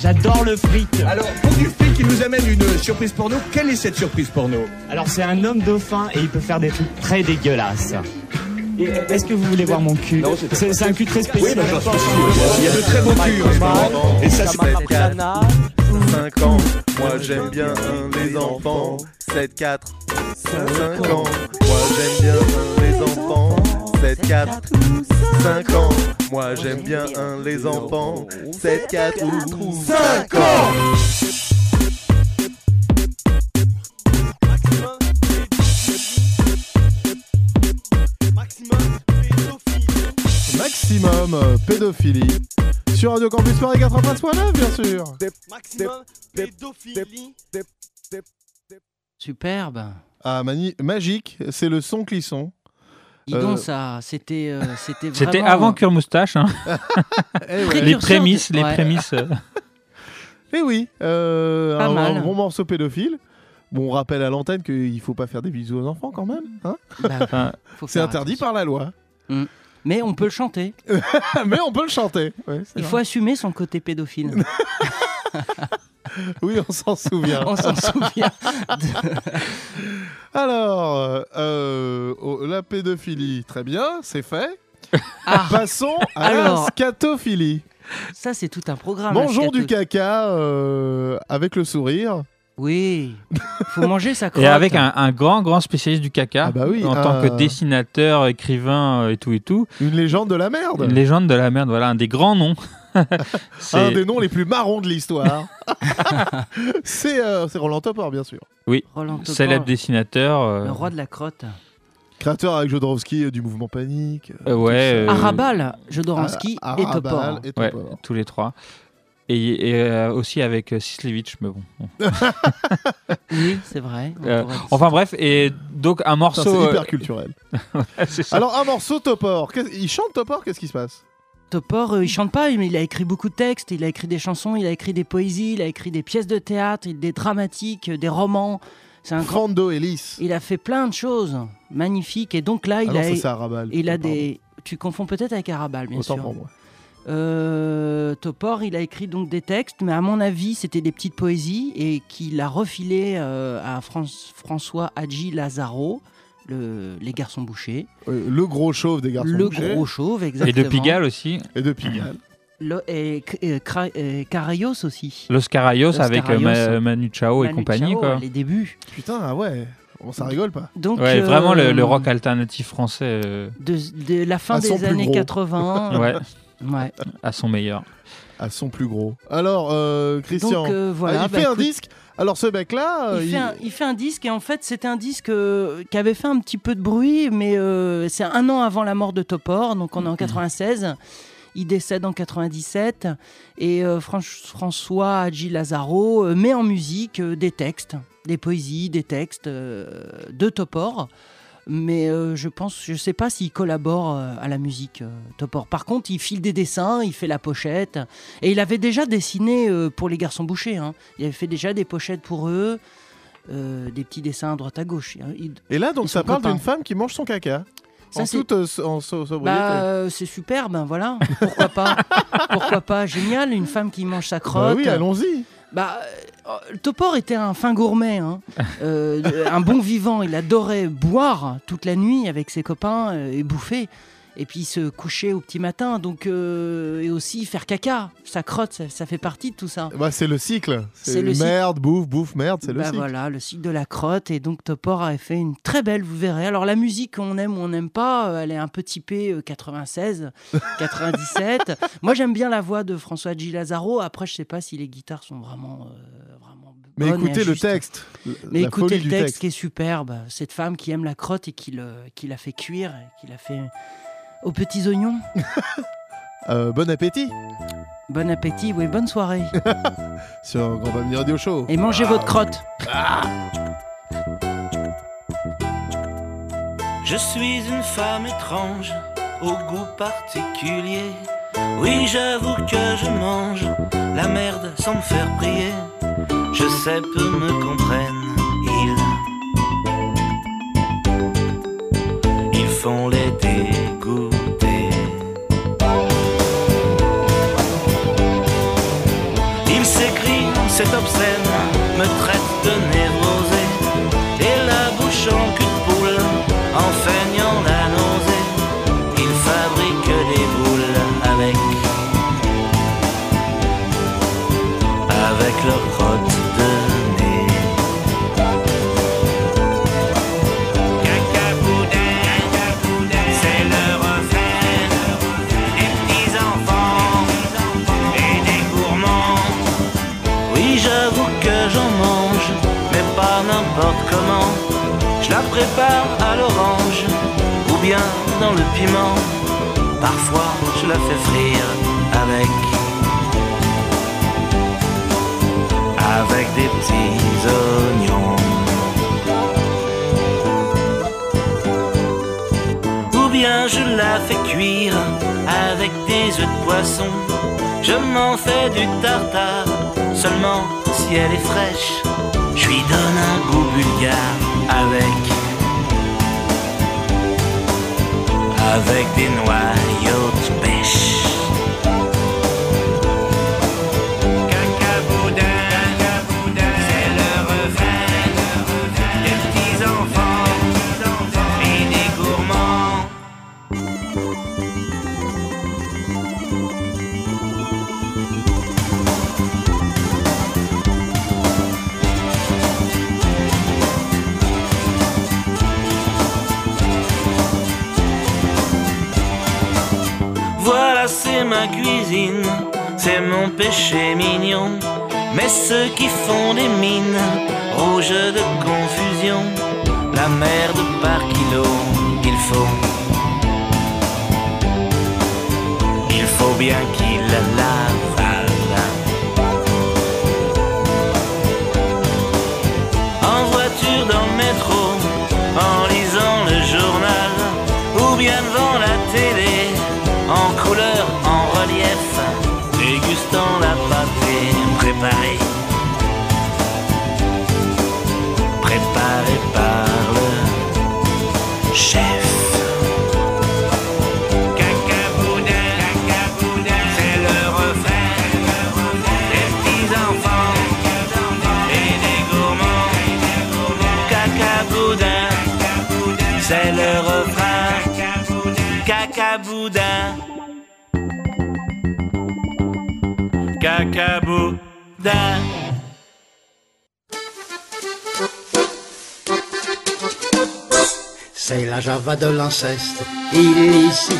J'adore le fric.
Alors, pour du fric, il nous amène une surprise porno. Quelle est cette surprise porno
Alors c'est un homme dauphin et il peut faire des trucs très dégueulasses. Est-ce que vous voulez voir mon cul C'est c'est un cul très spécial.
Oui, bah, j'en suis sûr. Il y a de très beaux culs en ce moment. Et ça, c'est
Plana.
5 ans, moi j'aime bien hein, les enfants. 7, 4, 5 ans, moi j'aime bien hein, les enfants. 7, 4, 5 ans, moi j'aime bien hein, les enfants. 7, 4 ou 5 ans. Maximum euh, pédophilie sur Radio Campus Paris 93.9 bien sûr.
Maximum pédophilie.
Superbe.
Ah mani- magique, c'est le son clisson.
Dis
Euh,
donc, ça, c'était euh, c'était
C'était
vraiment-
avant Cure Moustache. Hein.
Eh ouais.
Les prémices, les
ouais.
prémices. euh,
Eh oui, euh,
Pas
un, un bon morceau pédophile. Bon, on rappelle à l'antenne qu'il faut pas faire des bisous aux enfants quand même. hein
Bah,
c'est interdit
attention.
par la loi.
Mm. Mais on peut le chanter.
Mais on peut le chanter. Ouais,
Il
vrai.
faut assumer son côté pédophile.
Oui, on s'en souvient.
on s'en souvient.
Alors, euh, euh, oh, la pédophilie, très bien, c'est fait.
Ah,
Passons à
Alors.
la scatophilie.
ça, c'est tout un programme.
Mangeons du caca euh, avec le sourire.
Oui. faut manger sa crotte.
Et avec un, un grand, grand spécialiste du caca,
Ah bah oui,
en tant que dessinateur, écrivain euh, et tout et tout.
Une légende de la merde.
Une légende de la merde, voilà, un des grands noms. C'est-
Un des noms les plus marrons de l'histoire. c'est euh, c'est Roland Topor, bien sûr.
Oui,
Roland Topor,
célèbre dessinateur. euh,
Le roi de la crotte.
Créateur avec Jodorowsky euh, du mouvement Panique.
euh, ouais. euh,
Arabal, Jodorowsky
Ah,
et
Arabal
Topor.
et
ouais,
Topor.
tous les trois. Et, et, euh, aussi avec euh, Sislevich, mais bon. bon.
Oui, c'est vrai. on
Euh,
pourrait dire
enfin bref, et donc un
Putain,
morceau.
C'est hyper culturel.
ouais, c'est ça.
Alors, un morceau Topor. Qu'est- Il chante Topor Qu'est-ce qui se passe?
Topor, euh, il chante pas, mais il a écrit beaucoup de textes, il a écrit des chansons, il a écrit des poésies, il a écrit des pièces de théâtre, des dramatiques, euh, des romans. C'est un grand...
Fando Ellis.
Il a fait plein de choses magnifiques et donc là il
Ah non,
a
ça, Arabal.
il a
Pardon.
des tu confonds peut-être avec Arabal bien
Autant
sûr.
pour moi.
Euh, Topor, il a écrit donc des textes, mais à mon avis, c'était des petites poésies et qu'il a refilé euh, à France- François Hadji Lazaro, le- les garçons bouchés.
Euh, le gros chauve des garçons
le
bouchés.
gros chauve,
Et
exactement.
de Pigalle aussi.
Et de Pigalle.
Le- et, et et Carayos aussi.
Los Carayos
Los
avec euh,
Carayos.
Ma- Manu Chao et compagnie.
Chao,
quoi.
Les débuts.
Putain, ah ouais. Bon, ça rigole pas.
Donc,
Ouais,
euh,
vraiment le, le rock alternatif français euh,
de, de la fin
À
des années
gros.
80.
ouais,
Ouais.
à son meilleur.
À son plus gros. Alors, euh, Christian.
Donc, euh, voilà,
ah, il
bah,
fait un
écoute-
disque. Alors, ce mec-là. euh,
Il fait, un, il fait un disque et en fait c'était un disque euh, qui avait fait un petit peu de bruit mais euh, c'est un an avant la mort de Topor donc on est en 96 il décède en 97 et euh, François Hadji Lazaro met en musique des textes des poésies des textes de Topor mais euh, je pense, je sais pas s'il collabore euh, à la musique euh, Topor. Par contre, il file des dessins, il fait la pochette, et il avait déjà dessiné pour les garçons bouchés. hein. Il avait fait déjà des pochettes pour eux, des petits dessins à droite à gauche. Il-
Et là, donc, ça parle d'une femme qui mange son caca.
Ça,
en
c'est-
toute euh, en so- sobriété.
Bah, euh, c'est superbe, hein, voilà. Pourquoi pas Pourquoi pas Génial, une femme qui mange sa
Bah
crotte.
oui, allons-y.
Bah, Topor était un fin gourmet, hein. Euh, un bon vivant. Il adorait boire toute la nuit avec ses copains euh, et bouffer. Et puis se coucher au petit matin. Donc, euh, et aussi faire caca. Sa crotte, ça, ça fait partie de tout ça.
Bah, c'est le cycle.
C'est le cycle.
merde, bouffe, bouffe, merde, c'est le
Bah
cycle.
voilà, le cycle de la crotte. Et donc Topor a fait une très belle, vous verrez. Alors la musique, on aime ou on n'aime pas, euh, elle est un peu typée euh, 96, 97. Moi j'aime bien la voix de François G. Lazaro. Après, je sais pas si les guitares sont vraiment. euh, vraiment
Mais écoutez le texte.
Mais
la
écoutez le texte, qui est superbe. Cette femme qui aime la crotte et qui, le, qui la fait cuire, et qui la fait aux petits oignons.
Euh, bon appétit
Bon appétit, oui, bonne soirée.
sur Grand Family Radio Show.
Et mangez
Ah,
votre crotte.
Je suis une femme étrange, au goût particulier. Oui, j'avoue que je mange la merde sans me faire prier. Je sais, peu me comprennent, ils. Ils font les Parfois, je la fais frire avec avec des petits oignons. Ou bien je la fais cuire avec des œufs de poisson. Je m'en fais du tartare, seulement si elle est fraîche. Je lui donne un goût bulgare avec avec des noyaux ma cuisine, c'est mon péché mignon. Mais ceux qui font des mines rouges de confusion, la merde par kilo, il faut. Il faut bien qu'il l'avalent. En Cacaboudin. C'est
la java de l'inceste illicite,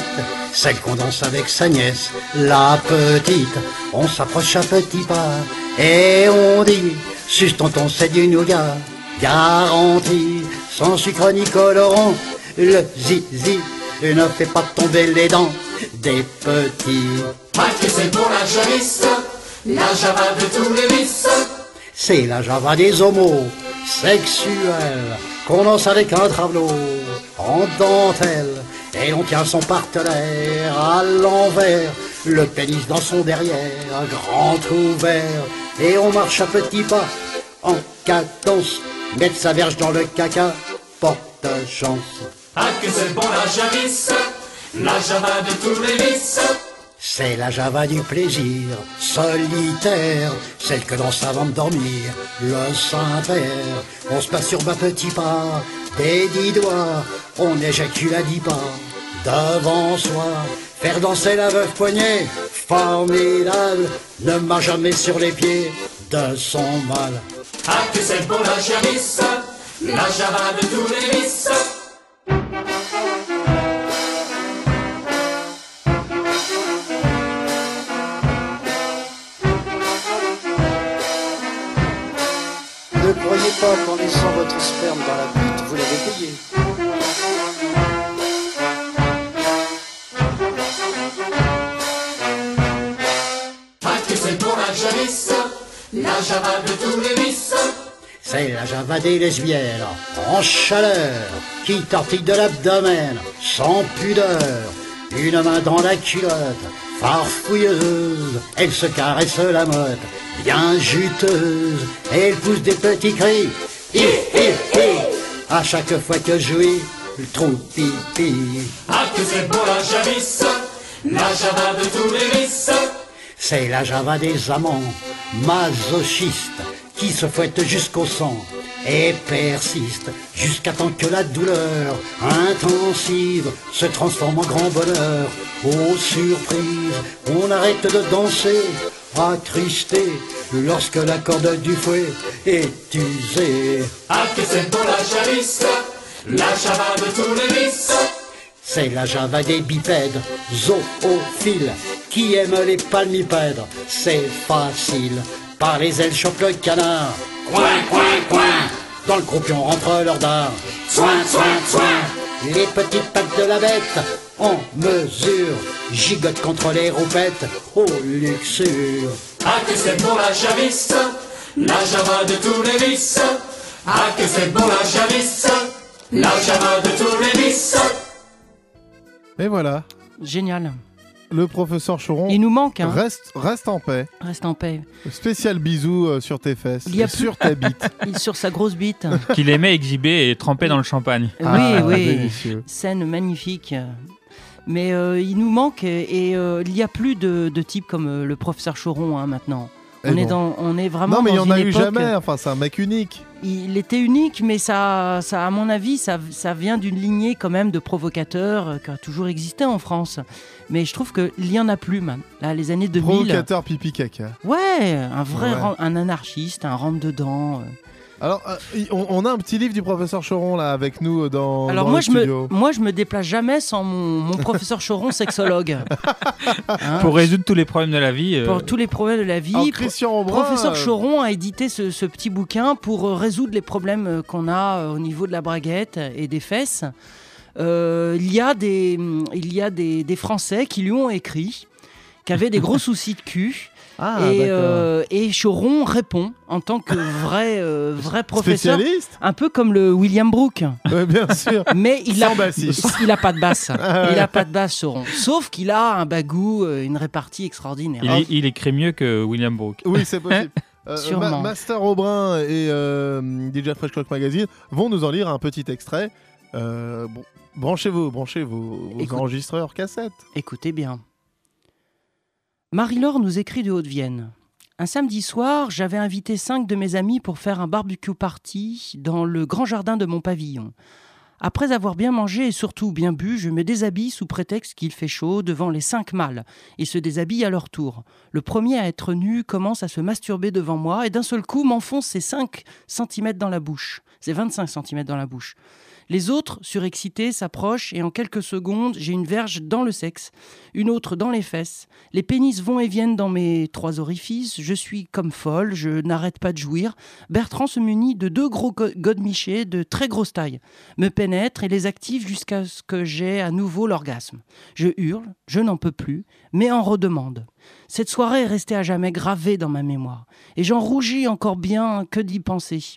celle qu'on danse avec sa nièce, la petite. On s'approche à petits pas et on dit, suce tonton c'est du nougat, garanti, sans sucre ni colorant. Le zizi ne fait pas tomber les dents des petits.
Que c'est pour la jeunesse, la java de tous les vices.
C'est la java des homos sexuels qu'on danse avec un travelot en dentelle et on tient son partenaire à l'envers, le pénis dans son derrière, grand ouvert et on marche à petits pas en cadence, mettre sa verge dans le caca, porte chance.
Ah que c'est bon la javisse, la java de tous les vices.
C'est la java du plaisir, solitaire, celle que danse avant de dormir, le Saint-Père. On se masturbe à petits pas, des dix doigts, on éjacule à dix pas, devant soi. Faire danser la veuve poignée, formidable, ne marche jamais sur les pieds de son mal.
Ah que c'est bon la javisse, la java de tous les vices.
pas qu'en laissant votre sperme dans la butte, vous l'avez payé.
Que c'est la java de tous les vices.
C'est la java des lesbiennes, en chaleur, qui tortille de l'abdomen, sans pudeur, une main dans la culotte, farfouilleuse, elle se caresse la motte, bien juteuse. Elle pousse des petits cris, hi hi hi, à chaque fois que je jouis, le trou pipi.
Ah que c'est beau la javisse, la java de tous les vices.
C'est la java des amants, masochistes, qui se fouettent jusqu'au sang et persistent jusqu'à temps que la douleur intensive se transforme en grand bonheur. Oh surprise, on arrête de danser, attristé, lorsque la corde du fouet est usée.
Ah que c'est beau la javisse, la java de tous les vices.
C'est la java des bipèdes, zoophiles, qui aiment les palmipèdes. C'est facile, par les ailes chope le canard. Coin, coin, coin, dans le croupion rentre leur dard. Soin, soin, soin, les petites pattes de la bête, en mesure, gigotent contre les roupettes, oh luxure.
Ah que c'est beau la javisse, la java de tous les vices. Ah que c'est beau la javisse, la java de tous les vices.
Et voilà.
Génial.
Le professeur Choron
Il nous manque, hein.
reste, reste en paix.
Reste en paix.
Spécial bisou euh, sur tes fesses
Il y a
et
plus-
sur ta bite.
Il sur sa grosse bite.
Qu'il aimait exhiber et tremper dans le champagne.
oui,
Ah,
oui.
délicieux.
Scène magnifique. Mais euh, il nous manque et euh, il n'y a plus de, de types comme euh, le professeur Choron hein, maintenant.
Eh
On est, dans, on est vraiment
Non, mais il y
dans
en a eu jamais. Enfin, c'est un mec unique.
Il était unique, mais ça, ça à mon avis, ça, ça vient d'une lignée quand même de provocateurs euh, qui a toujours existé en France. Mais je trouve qu'il n'y en a plus, man. Là, les années 2000.
Provocateur pipi caca.
Ouais, un vrai
Ouais.
un anarchiste, un rentre-dedans. euh.
Alors, euh, on, on a un petit livre du professeur Choron là avec nous euh, dans,
Alors
dans
moi
le
je, me, moi, je me déplace jamais sans mon, mon professeur Choron, sexologue. Hein
Pour résoudre tous les problèmes de la vie. euh,
pour tous les problèmes de la vie.
Alors, Christian Aubrin,
Professeur
euh,
Choron a édité ce, ce petit bouquin pour euh, résoudre les problèmes qu'on a au niveau de la braguette et des fesses. Euh, il y a, des, il y a des, des Français qui lui ont écrit, qui avaient des gros soucis de cul.
Ah,
et, euh, et Choron répond en tant que vrai, euh, vrai professeur.
Spécialiste?
Un peu comme le William Brooke.
Ouais, bien sûr.
Mais il
Sans
a,
bassiste.
il a pas de basse.
Ah ouais.
Il a pas de basse, Choron. Sauf qu'il a un bagou, euh, une répartie extraordinaire.
il, il écrit mieux que William Brooke.
Oui, c'est possible. Euh. Ma- Master Aubrin et euh, DJ Fresh Clock Magazine vont nous en lire un petit extrait. Euh, bon, branchez vos, branchez vos, vos enregistreurs cassettes.
Écoutez bien. Marie-Laure nous écrit de Haute-Vienne. Un samedi soir, j'avais invité cinq de mes amis pour faire un barbecue party dans le grand jardin de mon pavillon. Après avoir bien mangé et surtout bien bu, je me déshabille sous prétexte qu'il fait chaud devant les cinq mâles. Ils se déshabillent à leur tour. Le premier à être nu commence à se masturber devant moi et d'un seul coup m'enfonce ses 5 cm dans la bouche. Ses 25 cm dans la bouche. Les autres, surexcités, s'approchent et en quelques secondes, j'ai une verge dans le sexe, une autre dans les fesses. Les pénis vont et viennent dans mes trois orifices. Je suis comme folle, je n'arrête pas de jouir. Bertrand se munit de deux gros go- godemichés de très grosse taille, me pénètre et les active jusqu'à ce que j'ai à nouveau l'orgasme. Je hurle, je n'en peux plus, mais en redemande. Cette soirée est restée à jamais gravée dans ma mémoire, et j'en rougis encore bien que d'y penser.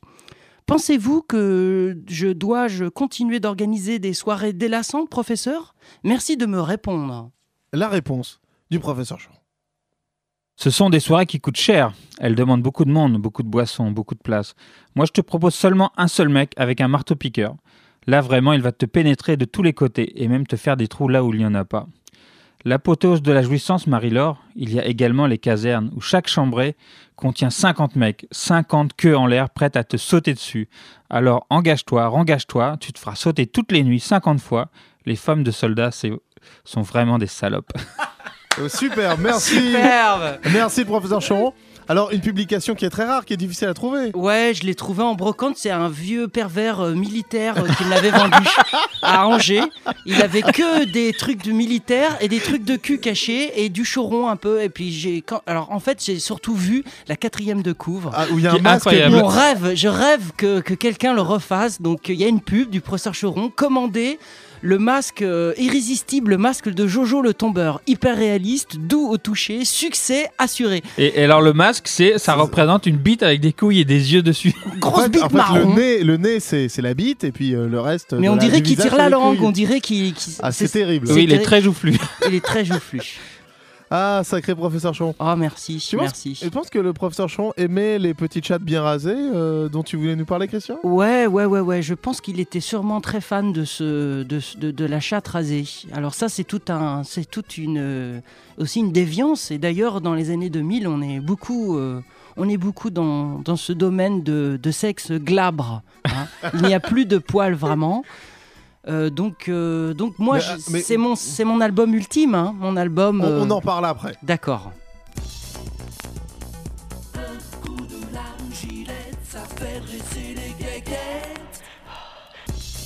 Pensez-vous que je dois-je continuer d'organiser des soirées délassantes, professeur? Merci de me répondre.
La réponse du professeur Choron.
Ce sont des soirées qui coûtent cher. Elles demandent beaucoup de monde, beaucoup de boissons, beaucoup de place. Moi, je te propose seulement un seul mec avec un marteau-piqueur. Là, vraiment, il va te pénétrer de tous les côtés et même te faire des trous là où il n'y en a pas. L'apothéose de la jouissance, Marie-Laure, il y a également les casernes où chaque chambrée contient 50 mecs, 50 queues en l'air prêtes à te sauter dessus. Alors engage-toi, rengage-toi, tu te feras sauter toutes les nuits 50 fois. Les femmes de soldats c'est- sont vraiment des salopes.
Euh, super, merci.
Superbe.
Merci, professeur Choron. Alors, une publication qui est très rare, qui est difficile à trouver.
Ouais, je l'ai trouvé en brocante. C'est un vieux pervers euh, militaire euh, qui me l'avait vendu à Angers. Il avait que des trucs de militaire et des trucs de cul cachés et du choron un peu. Et puis j'ai, quand... alors en fait, j'ai surtout vu la quatrième de couvre.
Ah, où il y a un masque.
incroyable.
Mon rêve, je rêve que, que quelqu'un le refasse. Donc il y a une pub du professeur Choron commandée Le masque euh, irrésistible, le masque de Jojo le tombeur, hyper réaliste, doux au toucher, succès assuré.
Et, et alors le masque, c'est ça représente une bite avec des couilles et des yeux dessus.
En fait, en fait, le nez, le nez c'est c'est la bite et puis euh, le reste.
Mais on dirait qu'il tire la langue, on dirait qu'il. qu'il-
Ah, c'est terrible.
Oui, il est très joufflu.
Il est très joufflu.
Ah, sacré professeur Chon.
Oh, merci,
Tu penses-
merci.
Je pense que le professeur Chon aimait les petites chattes bien rasées euh, dont tu voulais nous parler, Christian?
Ouais, ouais, ouais, ouais. Je pense qu'il était sûrement très fan de ce, de, ce- de, de la chatte rasée. Alors ça, c'est tout un, c'est toute une, euh, aussi une déviance. Et d'ailleurs, dans les années 2000, on est beaucoup, euh, on est beaucoup dans, dans ce domaine de, de sexe glabre. hein. Il n'y a plus de poils vraiment. Euh, donc, euh, donc moi,
Mais,
je-
mais-
c'est mon, c'est mon album ultime, hein, mon album.
On-
euh,
on en parle après.
D'accord.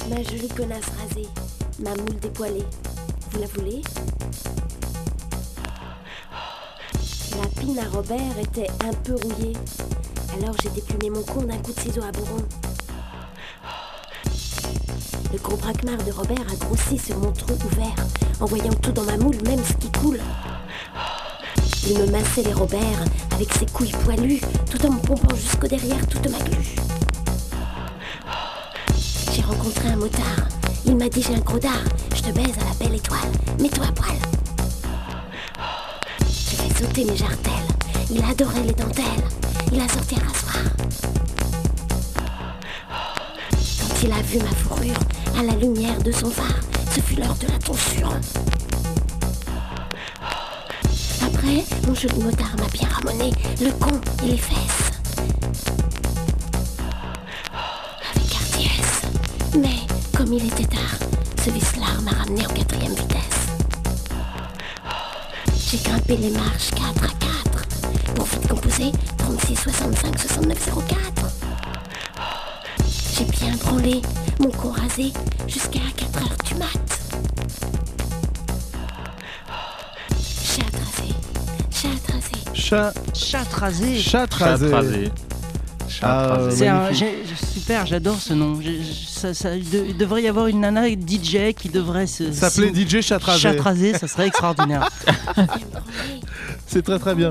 Ma jolie connasse rasée, ma moule dépoilée. Vous la voulez? La pine à Robert était un peu rouillée. Alors j'ai déplumé mon con d'un coup de ciseau à bourron. Le gros braquemar de Robert a grossi sur mon trou ouvert, en voyant tout dans ma moule, même ce qui coule. Il me massait les Robert avec ses couilles poilues, tout en me pompant jusqu'au derrière toute ma glu. J'ai rencontré un motard. Il m'a dit j'ai un gros dard. Je te baise à la belle étoile. Mets-toi à poil. J'ai fait sauter mes jartelles. Il adorait les dentelles. Il a sorti un rasoir. Il a vu ma fourrure à la lumière de son phare, ce fut l'heure de la tonsure. Après, mon joli motard m'a bien ramonné le con et les fesses. Avec hardiesse. Mais comme il était tard, ce vice-là m'a ramené en quatrième vitesse. J'ai grimpé les marches 4 à 4 pour vite composer 36 65 69 04. J'ai bien branlé mon con rasé jusqu'à 4 heures du mat. Chat rasé, chat rasé.
Chat.
Chat rasé.
Chat rasé.
rasé.
Ah,
C'est un, super, j'adore ce nom. J'ai- je- ça- ça- il, de- il devrait y avoir une nana DJ qui devrait se
S'appeler DJ Chatrasé.
Chatrasé, ça serait extraordinaire.
C'est très très bien.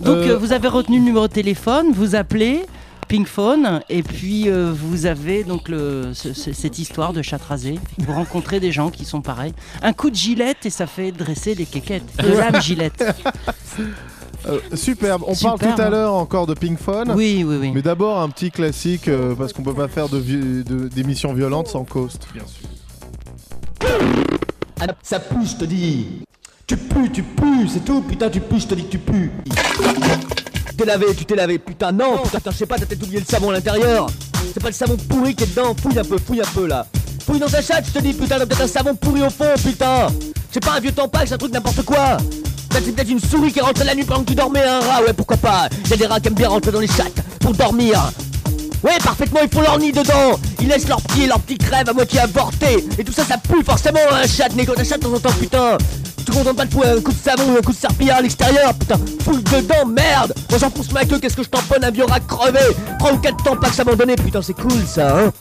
Donc
Euh,
euh, vous avez retenu le numéro de téléphone, vous appelez Pink Phone et puis euh, vous avez donc le, ce- ce- cette histoire de Chatrasé. Vous rencontrez des gens qui sont pareils. Un coup de gilette et ça fait dresser les quéquettes. De lame gilette.
Euh, superbe. On parle tout à
hein.
l'heure encore de Pink Phone.
Oui, oui, oui.
Mais d'abord un petit classique euh, parce qu'on peut pas faire de vi- de- d'émissions violentes sans Coast, bien sûr.
Ah, ça pue, je te dis. Tu pues, tu pues, c'est tout. Putain, tu pues, je te dis que tu pues. Tu t'es lavé, tu t'es lavé. Putain, non. Putain, je sais pas, t'as peut-être oublié le savon à l'intérieur. C'est pas le savon pourri qui est dedans. Fouille un peu, fouille un peu là. Fouille dans ta chatte, je te dis, putain, t'as peut-être un savon pourri au fond, putain. C'est pas un vieux tampax, un truc n'importe quoi. T'as c'est peut-être une souris qui est rentrée la nuit pendant que tu dormais, un rat, ouais, pourquoi pas. Y'a des rats qui aiment bien rentrer dans les chattes pour dormir. Ouais, parfaitement, ils font leur nid dedans. Ils laissent leurs pieds, leurs petits crèves à moitié avortés. Et tout ça, ça pue forcément un chat. Mais quand un chat de temps en temps, putain. Tu contentes pas de un coup de savon ou un coup de serpillard à l'extérieur, putain. Fouille dedans, merde. Moi j'en pousse ma queue, qu'est-ce que je tamponne un vieux crevé. 3 ou 4 temps pas que s'abandonner, putain, c'est cool ça, hein.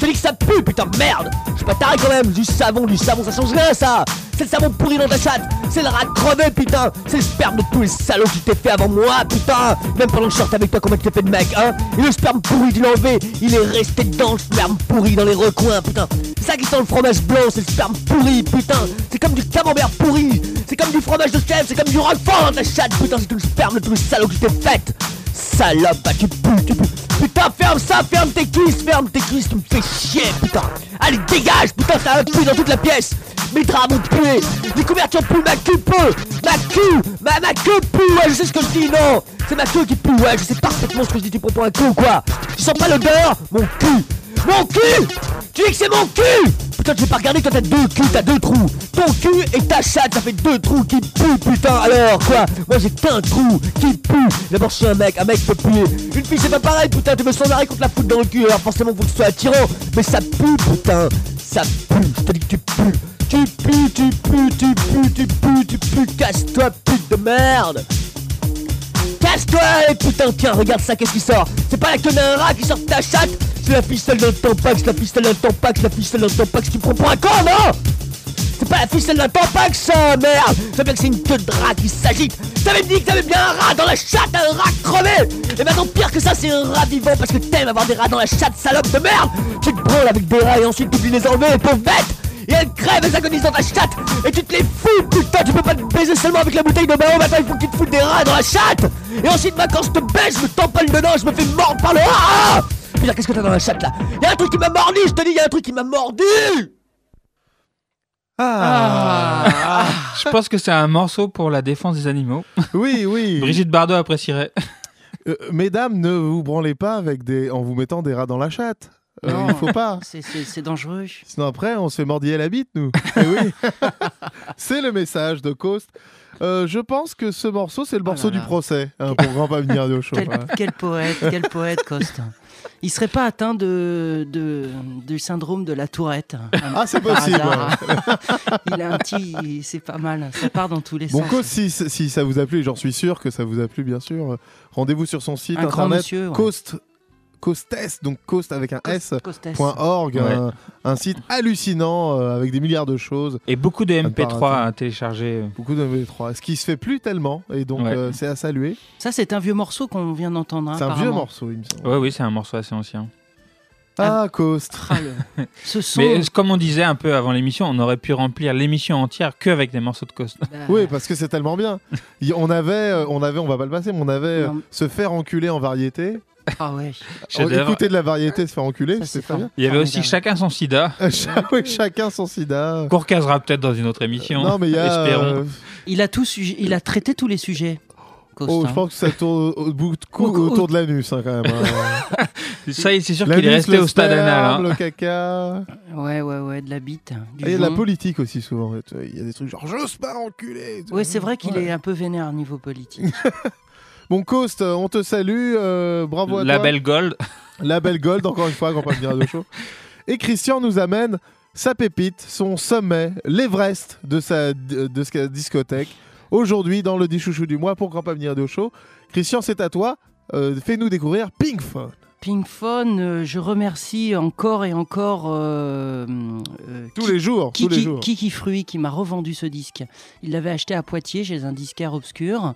Je dis que ça pue, putain, merde. Je suis pas taré quand même. Du savon, du savon, ça change rien, ça. C'est le savon pourri dans ta chatte. C'est le rat crevé, putain. C'est le sperme de tous les salauds qui t'es fait avant moi, putain. Même pendant que je sortais avec toi, comment tu t'es fait de mec, hein? Et le sperme pourri, tu l'as enlevé. Il est resté dedans, le sperme pourri dans les recoins, putain. C'est ça qui sent le fromage blanc, c'est le sperme pourri, putain. C'est comme du camembert pourri. C'est comme du fromage de chèvre, c'est comme du roquefort dans ta chatte, putain. C'est tout le sperme de tous les salauds qui t'es fait. Salope, bah tu pues, tu pues. Putain, ferme ça, ferme tes cuisses, ferme tes cuisses, tu me fais chier, putain. Allez, dégage, putain, ça a un pu dans toute la pièce. Mes draps vont puer, les couvertures puent, ma queue pue, ma queue, ma, ma queue pue, ouais, je sais ce que je dis, non. C'est ma queue qui pue, ouais, je sais parfaitement ce que je dis, tu prends pour un con ou quoi. Tu sens pas l'odeur Mon cul, mon cul Tu dis que c'est mon cul Putain, vais pas regarder, toi t'as deux culs, t'as deux trous. Ton cul et ta chatte, ça fait deux trous qui puent, putain. Alors quoi Moi j'ai qu'un trou qui pue. D'abord, je suis un mec, un mec peut puer. Une fille, c'est pas pareil, putain. Tu veux sans arrêt contre la foutre dans le cul. Alors forcément, faut que tu sois attirant. Mais ça pue, putain. Ça pue. Je te dis que tu pues. Tu pues, tu pues, tu pues, tu pues, tu pues. Casse-toi, pute de merde. Casse-toi, putain, tiens, regarde ça, qu'est-ce qui sort. C'est pas la queue d'un rat qui sort de ta chatte, C'est la ficelle le tampax, la ficelle le tampax, la ficelle le tampax, tu prends pour un con, non? C'est pas la ficelle d'un tampax, ça, merde. Ça bien que c'est une queue de rat qui s'agite. T'avais dit que t'avais bien un rat dans la chatte, un rat crevé. Et maintenant, pire que ça, c'est un rat vivant parce que t'aimes avoir des rats dans la chatte, salope de merde. Tu te branles avec des rats et ensuite t'oublies les enlever, les pauvres et elles crèvent, elles agonisent dans ta chatte Et tu te les fous, putain, tu peux pas te baiser seulement avec la bouteille de Bao Maintenant il faut que tu te foutes des rats dans la chatte Et ensuite, bah, quand je te baise, je me tamponne dedans, je me fais mordre par le rat Putain, qu'est-ce que t'as dans la chatte là? Y'a un truc qui m'a mordu, je te dis, y'a un truc qui m'a mordu
Ah. Je pense que c'est un morceau pour la défense des animaux.
Oui, oui.
Brigitte Bardot apprécierait.
Euh, mesdames, ne vous branlez pas avec des... en vous mettant des rats dans la chatte. Euh,
Non.
il faut pas.
C'est- dangereux.
Sinon après, on se fait mordiller la bite, nous. Eh oui. c'est le message de Coast. Euh, je pense que ce morceau, c'est le morceau
Oh là
du
là.
procès hein, pour Grand Pas Venir Radio Show.
Quel,
Voilà.
quel poète, quel poète, Coste. Il serait pas atteint de, de- du syndrome de la tourette.
Ah, c'est possible.
Il a un petit. C'est pas mal. Ça part dans tous les
Bon,
sens.
Coast, si, si ça vous a plu, et j'en suis sûr que ça vous a plu, bien sûr, euh, rendez-vous sur son site
Un
internet
monsieur, ouais.
Coast. Coastes, donc Coast avec un S,
Coastes.
point .org,
Ouais.
un, un site hallucinant euh, avec des milliards de choses.
Et beaucoup de
À ne pas
MP3
rater.
à télécharger.
Beaucoup de MP3, ce qui se fait plus tellement, et donc
Ouais.
euh, c'est à saluer.
Ça, c'est un vieux morceau qu'on vient d'entendre. hein,
c'est un vieux morceau, il me semble.
Oui, oui, c'est un morceau assez ancien.
Ah, Coast.
Ah, le- Ce son.
Mais comme on disait un peu avant l'émission, on aurait pu remplir l'émission entière que avec des morceaux de Coast.
Bah,
Oui, parce que c'est tellement bien. On avait, euh, on avait, on va pas le passer, mais on avait euh,
Non.
se faire enculer en variété.
Ah ouais.
Chef-d'œuvre.
Écouter de la variété, se faire enculer,
c'est
très bien.
Il y avait aussi chacun son sida.
Oui, chacun son sida.
Qu'on recasera peut-être dans une autre émission.
Non, mais il y a.
Espérons.
euh,
Il a, tout sujet- il a traité tous les sujets. Coste,
Oh,
hein.
je pense que ça tourne au bout de cou-
Au- au-
autour de l'anus, hein, quand même. hein.
Ça, c'est sûr qu'il est resté au stade anal. hein.
Le caca.
Ouais, ouais, ouais, de la bite. Du
Et il y a de la politique aussi, souvent. Il y a des trucs genre j'ose pas enculer.
Ouais, c'est vrai qu'il
Ouais.
est un peu vénère au niveau politique.
Bon, Coast, euh, on te salue. euh, bravo à toi.
Label Gold.
Label Gold, encore une fois, Grand Pas Radio Show. Et Christian nous amène sa pépite, son sommet, l'Everest de sa de sa discothèque. Aujourd'hui, dans le 10 chouchou du mois pour Grand Pas Radio Show. Christian, c'est à toi. Euh, Fais-nous découvrir Pink Phone.
Pink Phone, euh, je remercie encore et encore euh, euh,
Tous les jours, tous les
Kiki,
jours.
Kiki Fruit qui m'a revendu ce disque. Il l'avait acheté à Poitiers chez un disquaire obscur.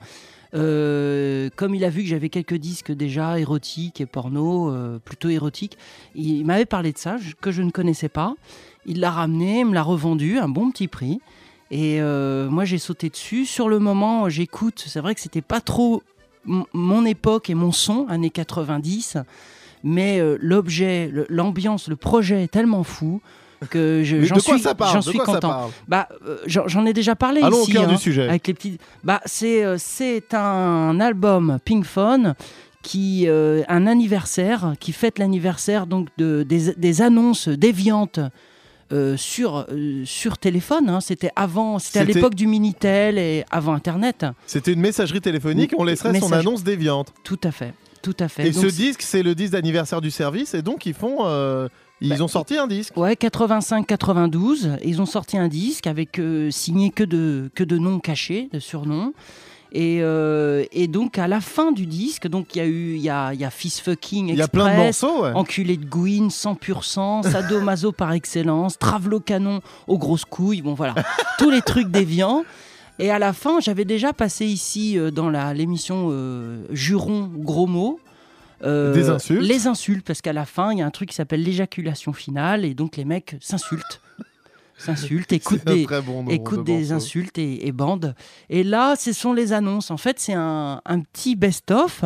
Euh, comme il a vu que j'avais quelques disques déjà érotiques et porno, euh, plutôt érotiques, il m'avait parlé de ça que je ne connaissais pas. Il l'a ramené, me l'a revendu un bon petit prix. Et euh, moi j'ai sauté dessus. Sur le moment, j'écoute. C'est vrai que c'était pas trop mon époque et mon son, années 90. Mais l'objet, l'ambiance, le projet est tellement fou que je- j'en
de quoi
suis,
ça parle
j'en
De
suis content.
parle
bah, euh, j'en j'en ai déjà parlé
Allons au
ici.
cœur du
hein,
sujet.
Avec les petits. Bah, c'est euh, c'est un album Pink Phone qui euh, un anniversaire qui fête l'anniversaire donc de des, des annonces déviantes. euh, sur, euh, sur téléphone, hein. c'était avant, c'était à l'époque du Minitel et avant Internet.
C'était une messagerie téléphonique, on laisserait son annonce déviante.
Tout à fait, tout à fait.
Et
Donc,
ce disque, c'est le disque d'anniversaire du service, et donc ils font, euh, ils
Bah,
ont sorti un disque.
Ouais, 85-92. Ils ont sorti un disque avec euh, signé que de, que de noms cachés, de surnoms. Et, euh, et donc à la fin du disque, donc il y a eu il y a, il y a Fist Fucking
Il y a plein de morceaux, ouais.
Enculé de Gwyn, 100%, Sadomaso par excellence, Travelo Canon aux grosses couilles, bon voilà, tous les trucs déviants. Et à la fin, j'avais déjà passé ici euh, dans la- l'émission euh, Juron gros mots. Euh,
Des insultes.
Les insultes, parce qu'à la fin, il y a un truc qui s'appelle l'éjaculation finale, et donc les mecs s'insultent. S'insultent, écoutent des,
bon de
des insultes et, et bandent. Et là, ce sont les annonces. En fait, c'est un, un petit best-of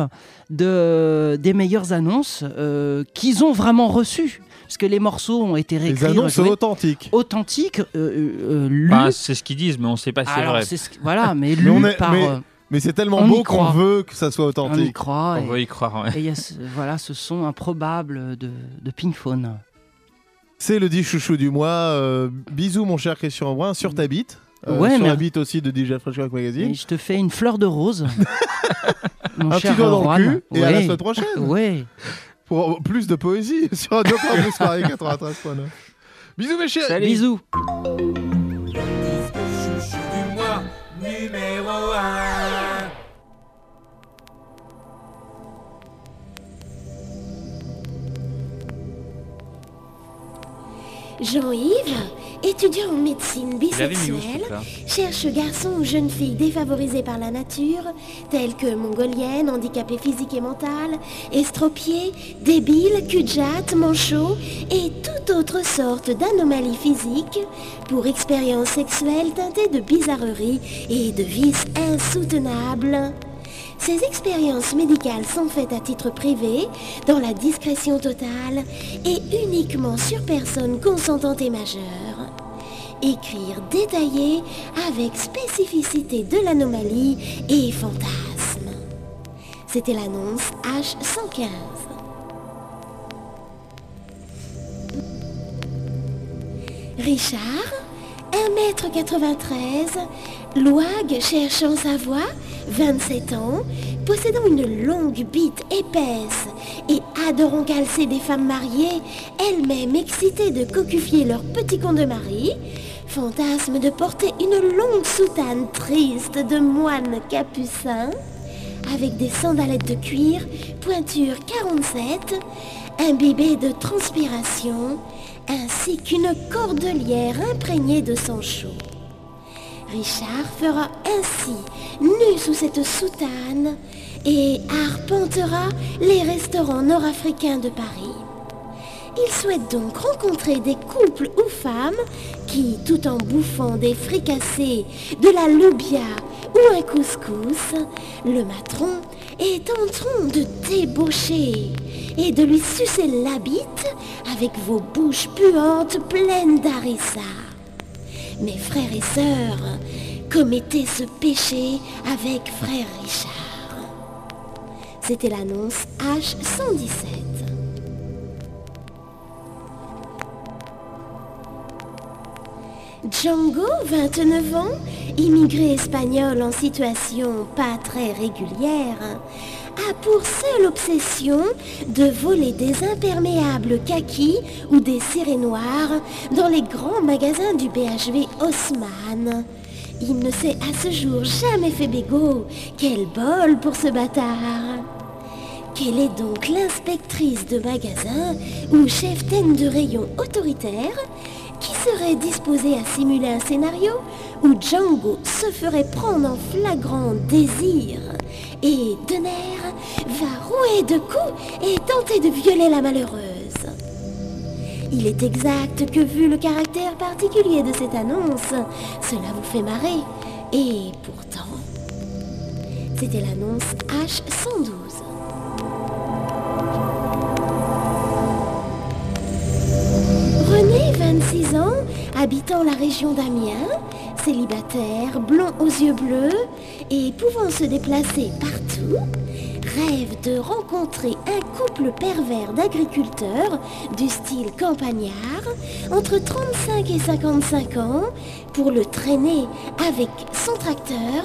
de, des meilleures annonces euh, qu'ils ont vraiment reçues. Parce que les morceaux ont été réécrits.
annonces
rejoués.
authentiques.
Authentiques, euh.
Bah, c'est ce qu'ils disent, mais on sait pas si c'est vrai.
ce- voilà, mais
Mais est-
par.
mais-
euh,
Mais c'est tellement
on y
beau qu'on
croit.
veut que ça soit
on y
authentique.
croit.
On
et-
va y croire, ouais.
Et il y a ce, voilà, ce son improbable de, de Pink Phone.
C'est le 10 chouchou du mois. euh, bisous, mon cher Christian Brun, sur ta bite. Euh,
Ouais,
sur
mais-
la bite aussi de DJ Fresh Rock Magazine.
Et je te fais une fleur de rose. Mon
Un
cher
petit doigt dans
Juan.
le cul et à la
Ouais.
semaine prochaine.
Ouais.
Pour plus de poésie sur Radio Campus Paris 93.9. Bisous, mes chers.
Bisous.
Jean-Yves, étudiant en médecine
l'avais mis où, ce
bisexuel,
truc-là
cherche garçon ou jeune fille défavorisée par la nature, telle que mongolienne, handicapée physique et mentale, estropiée, débile, cul-de-jatte, manchot et toute autre sorte d'anomalie physique pour expériences sexuelles teintées de bizarreries et de vices insoutenables. Ces expériences médicales sont faites à titre privé, dans la discrétion totale et uniquement sur personnes consentantes et majeures. Écrire détaillé avec spécificité de l'anomalie et fantasme. C'était l'annonce H115. Richard, 1m93, Louag cherchant sa voix, 27 ans, possédant une longue bite épaisse et adorant calcer des femmes mariées, elles-mêmes excitées de cocufier leur petit con de mari, fantasme de porter une longue soutane triste de moine capucin, avec des sandalettes de cuir, pointure 47, imbibée de transpiration, ainsi qu'une cordelière imprégnée de sang chaud. Richard fera ainsi, nu sous cette soutane, et arpentera les restaurants nord-africains de Paris. Il souhaite donc rencontrer des couples ou femmes qui, tout en bouffant des fricassés, de la loubia ou un couscous, le materont et tenteront de débaucher et de lui sucer la bite avec vos bouches puantes pleines d'harissa. Mes frères et sœurs, commettez ce péché avec frère Richard. C'était l'annonce H117. Django, 29 ans, immigré espagnol en situation pas très régulière, a pour seule obsession de voler des imperméables kakis ou des cirés noirs dans les grands magasins du BHV Haussmann. Il ne s'est à ce jour jamais fait bégot. Quel bol pour ce bâtard Quelle est donc l'inspectrice de magasin ou chef-taine de rayon autoritaire qui serait disposée à simuler un scénario où Django se ferait prendre en flagrant désir et Denner va rouer de coups et tenter de violer la malheureuse. Il est exact que vu le caractère particulier de cette annonce, cela vous fait marrer. Et pourtant, c'était l'annonce H112. René, 26 ans, habitant la région d'Amiens, célibataire, blond aux yeux bleus et pouvant se déplacer partout, rêve de rencontrer un couple pervers d'agriculteurs du style campagnard entre 35 et 55 ans pour le traîner avec son tracteur,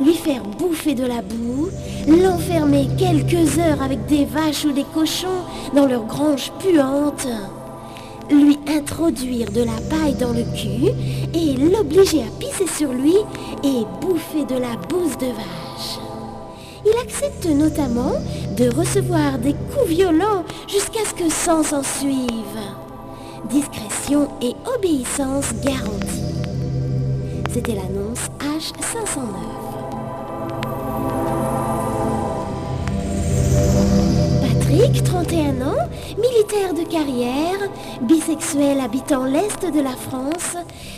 lui faire bouffer de la boue, l'enfermer quelques heures avec des vaches ou des cochons dans leur grange puante lui introduire de la paille dans le cul et l'obliger à pisser sur lui et bouffer de la bouse de vache. Il accepte notamment de recevoir des coups violents jusqu'à ce que sang s'en suive. Discrétion et obéissance garantie. C'était l'annonce H509. Patrick, 31 ans, militaire de carrière, bisexuel habitant l'Est de la France,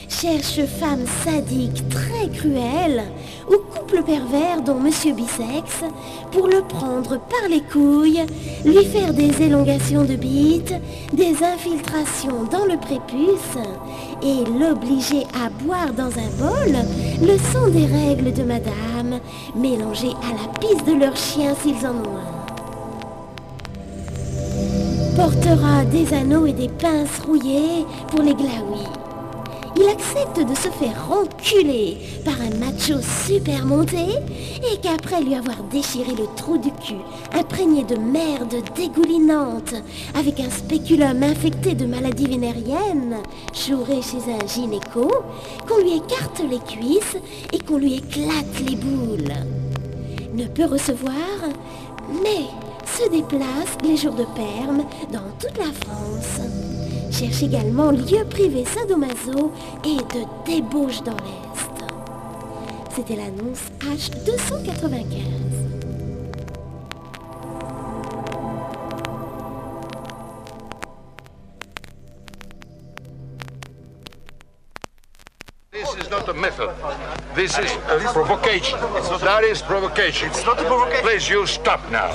cherche femme sadique très cruelle ou couple pervers dont Monsieur Bisex pour le prendre par les couilles, lui faire des élongations de bite, des infiltrations dans le prépuce et l'obliger à boire dans un bol le sang des règles de madame mélangé à la pisse de leur chien s'ils en ont portera des anneaux et des pinces rouillées pour les glaouis. Il accepte de se faire enculer par un macho super monté et qu'après lui avoir déchiré le trou du cul, imprégné de merde dégoulinante, avec un spéculum infecté de maladies vénériennes, chouré chez un gynéco, qu'on lui écarte les cuisses et qu'on lui éclate les boules. Ne peut recevoir, mais se déplace les jours de perme dans toute la France. cherche également lieu privé sadomaso et de débauche dans l'Est. C'était l'annonce H295.
This is not a method. This is a provocation. That is provocation. It's not a provocation. Please, you stop now.